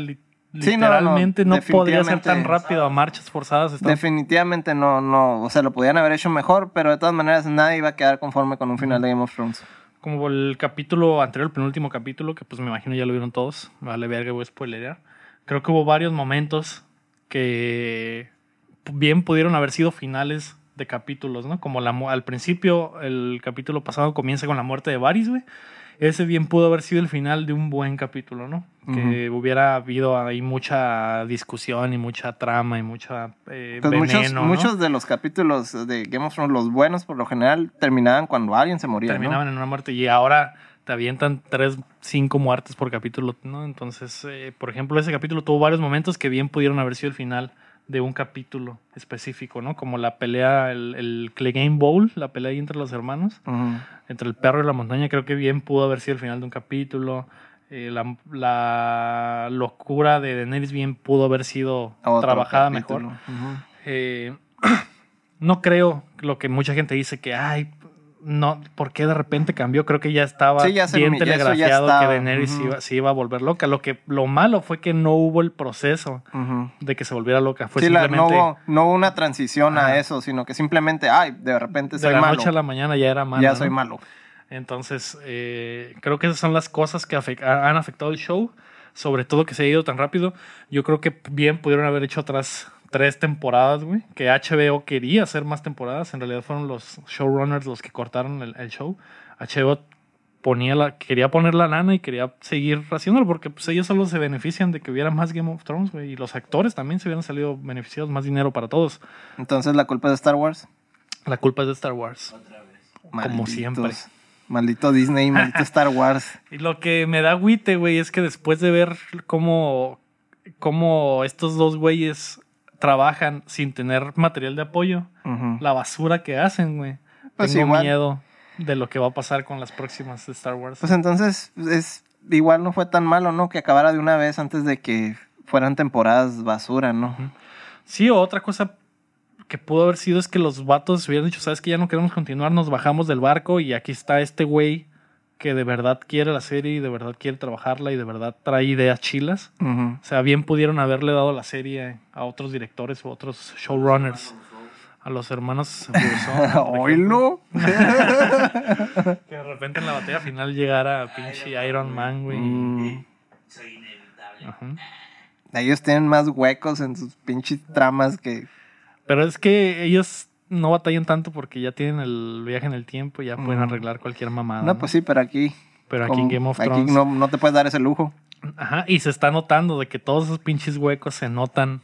Sí, no, no, no, literalmente no, podría ser tan rápido a marchas forzadas. Está- Definitivamente no, no, o sea, lo podían haber hecho mejor, pero de todas maneras nadie iba a quedar conforme con un final de Game of Thrones. Como el capítulo anterior, el penúltimo capítulo, que pues me imagino ya lo vieron todos. Vale, verga, voy a spoilerear. Creo que hubo varios momentos que bien pudieron haber sido finales de capítulos, ¿no? Como la, al principio, el capítulo pasado comienza con la muerte de Varys, güey. Ese bien pudo haber sido el final de un buen capítulo, ¿no? Que hubiera habido ahí mucha discusión y mucha trama y mucha eh, Pues muchos, veneno, ¿no? muchos de los capítulos de Game of Thrones, los buenos por lo general, terminaban cuando alguien se moría, ¿no? terminaban en una muerte y ahora te avientan tres, cinco muertes por capítulo, ¿no? Entonces, eh, por ejemplo, ese capítulo tuvo varios momentos que bien pudieron haber sido el final de un capítulo específico, ¿no? Como la pelea, el, el Clegane Bowl, la pelea ahí entre los hermanos, entre el perro y la montaña, creo que bien pudo haber sido el final de un capítulo. Eh, la, la locura de Daenerys bien pudo haber sido Otro trabajada capítulo. mejor. Eh, no creo lo que mucha gente dice que, ay, no, ¿por qué de repente cambió? Creo que ya estaba Sí, ya bien ya telegrafiado que Daenerys iba, se iba a volver loca. Lo, que, lo malo fue que no hubo el proceso de que se volviera loca. Fue Sí, la- no, simplemente hubo, no hubo una transición a eso, sino que simplemente, ay, de repente de soy la malo. noche a la mañana ya era malo. ya soy malo. Entonces, eh, creo que esas son las cosas que han afectado el show. Sobre todo que se ha ido tan rápido. Yo creo que bien pudieron haber hecho otras tres temporadas, güey. Que HBO quería hacer más temporadas. En realidad fueron los showrunners los que cortaron el, el show. HBO ponía la, quería poner la lana y quería seguir haciéndolo porque pues, ellos solo se benefician de que hubiera más Game of Thrones, güey. Y los actores también se hubieran salido beneficiados, más dinero para todos. Entonces la culpa es de Star Wars. La culpa es de Star Wars. Como Malditos. siempre. Maldito Disney, maldito Star Wars. Y lo que me da agüite, güey, es que después de ver cómo, cómo estos dos güeyes trabajan sin tener material de apoyo, la basura que hacen, güey. Pues Tengo igual. miedo de lo que va a pasar con las próximas de Star Wars. Pues entonces, es igual no fue tan malo, ¿no? Que acabara de una vez antes de que fueran temporadas basura, ¿no? Sí, otra cosa que pudo haber sido es que los vatos hubieran dicho, sabes que ya no queremos continuar, nos bajamos del barco y aquí está este güey que de verdad quiere la serie y de verdad quiere trabajarla y de verdad trae ideas chilas. O sea, bien pudieron haberle dado la serie a otros directores o otros showrunners. A los hermanos Oílo. Que de repente en la batalla final llegara pinche Iron Man, güey. Mm. Soy inevitable. Ajá. Ellos tienen más huecos en sus pinches tramas que. Pero es que ellos no batallan tanto porque ya tienen el viaje en el tiempo y ya pueden Mm. arreglar cualquier mamada. No, pues sí, pero aquí. Pero aquí en Game of aquí Thrones. no, no te puedes dar ese lujo. Ajá, y se está notando de que todos esos pinches huecos se notan.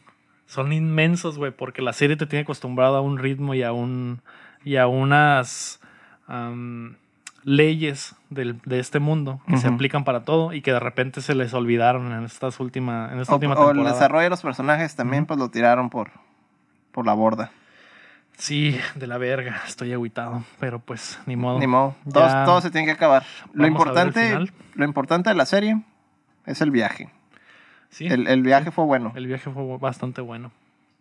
Son inmensos, güey, porque la serie te tiene acostumbrado a un ritmo y a un. y a unas. leyes del- de este mundo que se aplican para todo y que de repente se les olvidaron en, estas última, en esta O, última o el temporada. desarrollo de los personajes también, pues lo tiraron por, por la borda. Sí, de la verga, estoy agüitado, pero pues ni modo. Ni modo. Todo, Ya todo se tiene que acabar. Lo importante, lo importante de la serie es el viaje. Sí, El, el viaje fue bueno. el viaje fue bastante bueno.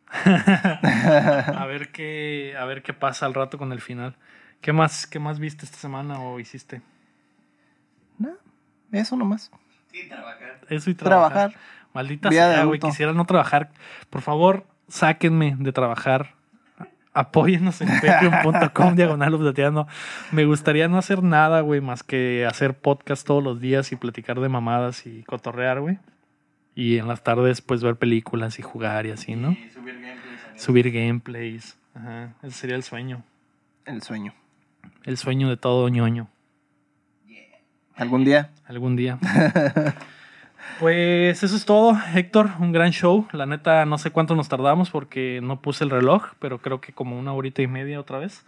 a ver qué a ver qué pasa al rato con el final. ¿Qué más qué más viste esta semana o hiciste? No, eso nomás. Eso y trabajar. Trabajar. Maldita sea, güey, quisiera no trabajar. Por favor, sáquenme de trabajar. Apóyennos en patreon.com diagonal updateando. Me gustaría no hacer nada, güey, más que hacer podcast todos los días y platicar de mamadas y cotorrear, güey. Y en las tardes, pues, ver películas y jugar y así, ¿no? Y subir gameplays. Subir gameplays. Ajá, ese sería el sueño. El sueño. El sueño de todo ñoño. Algún día. Algún día. Pues eso es todo, Héctor. Un gran show. La neta, no sé cuánto nos tardamos porque no puse el reloj, pero creo que como una horita y media otra vez.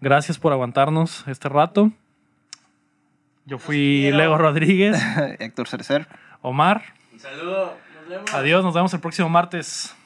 Gracias por aguantarnos este rato. Yo fui Leo Rodríguez, Héctor Cercer. Omar. Un saludo. Nos vemos. Adiós, nos vemos el próximo martes.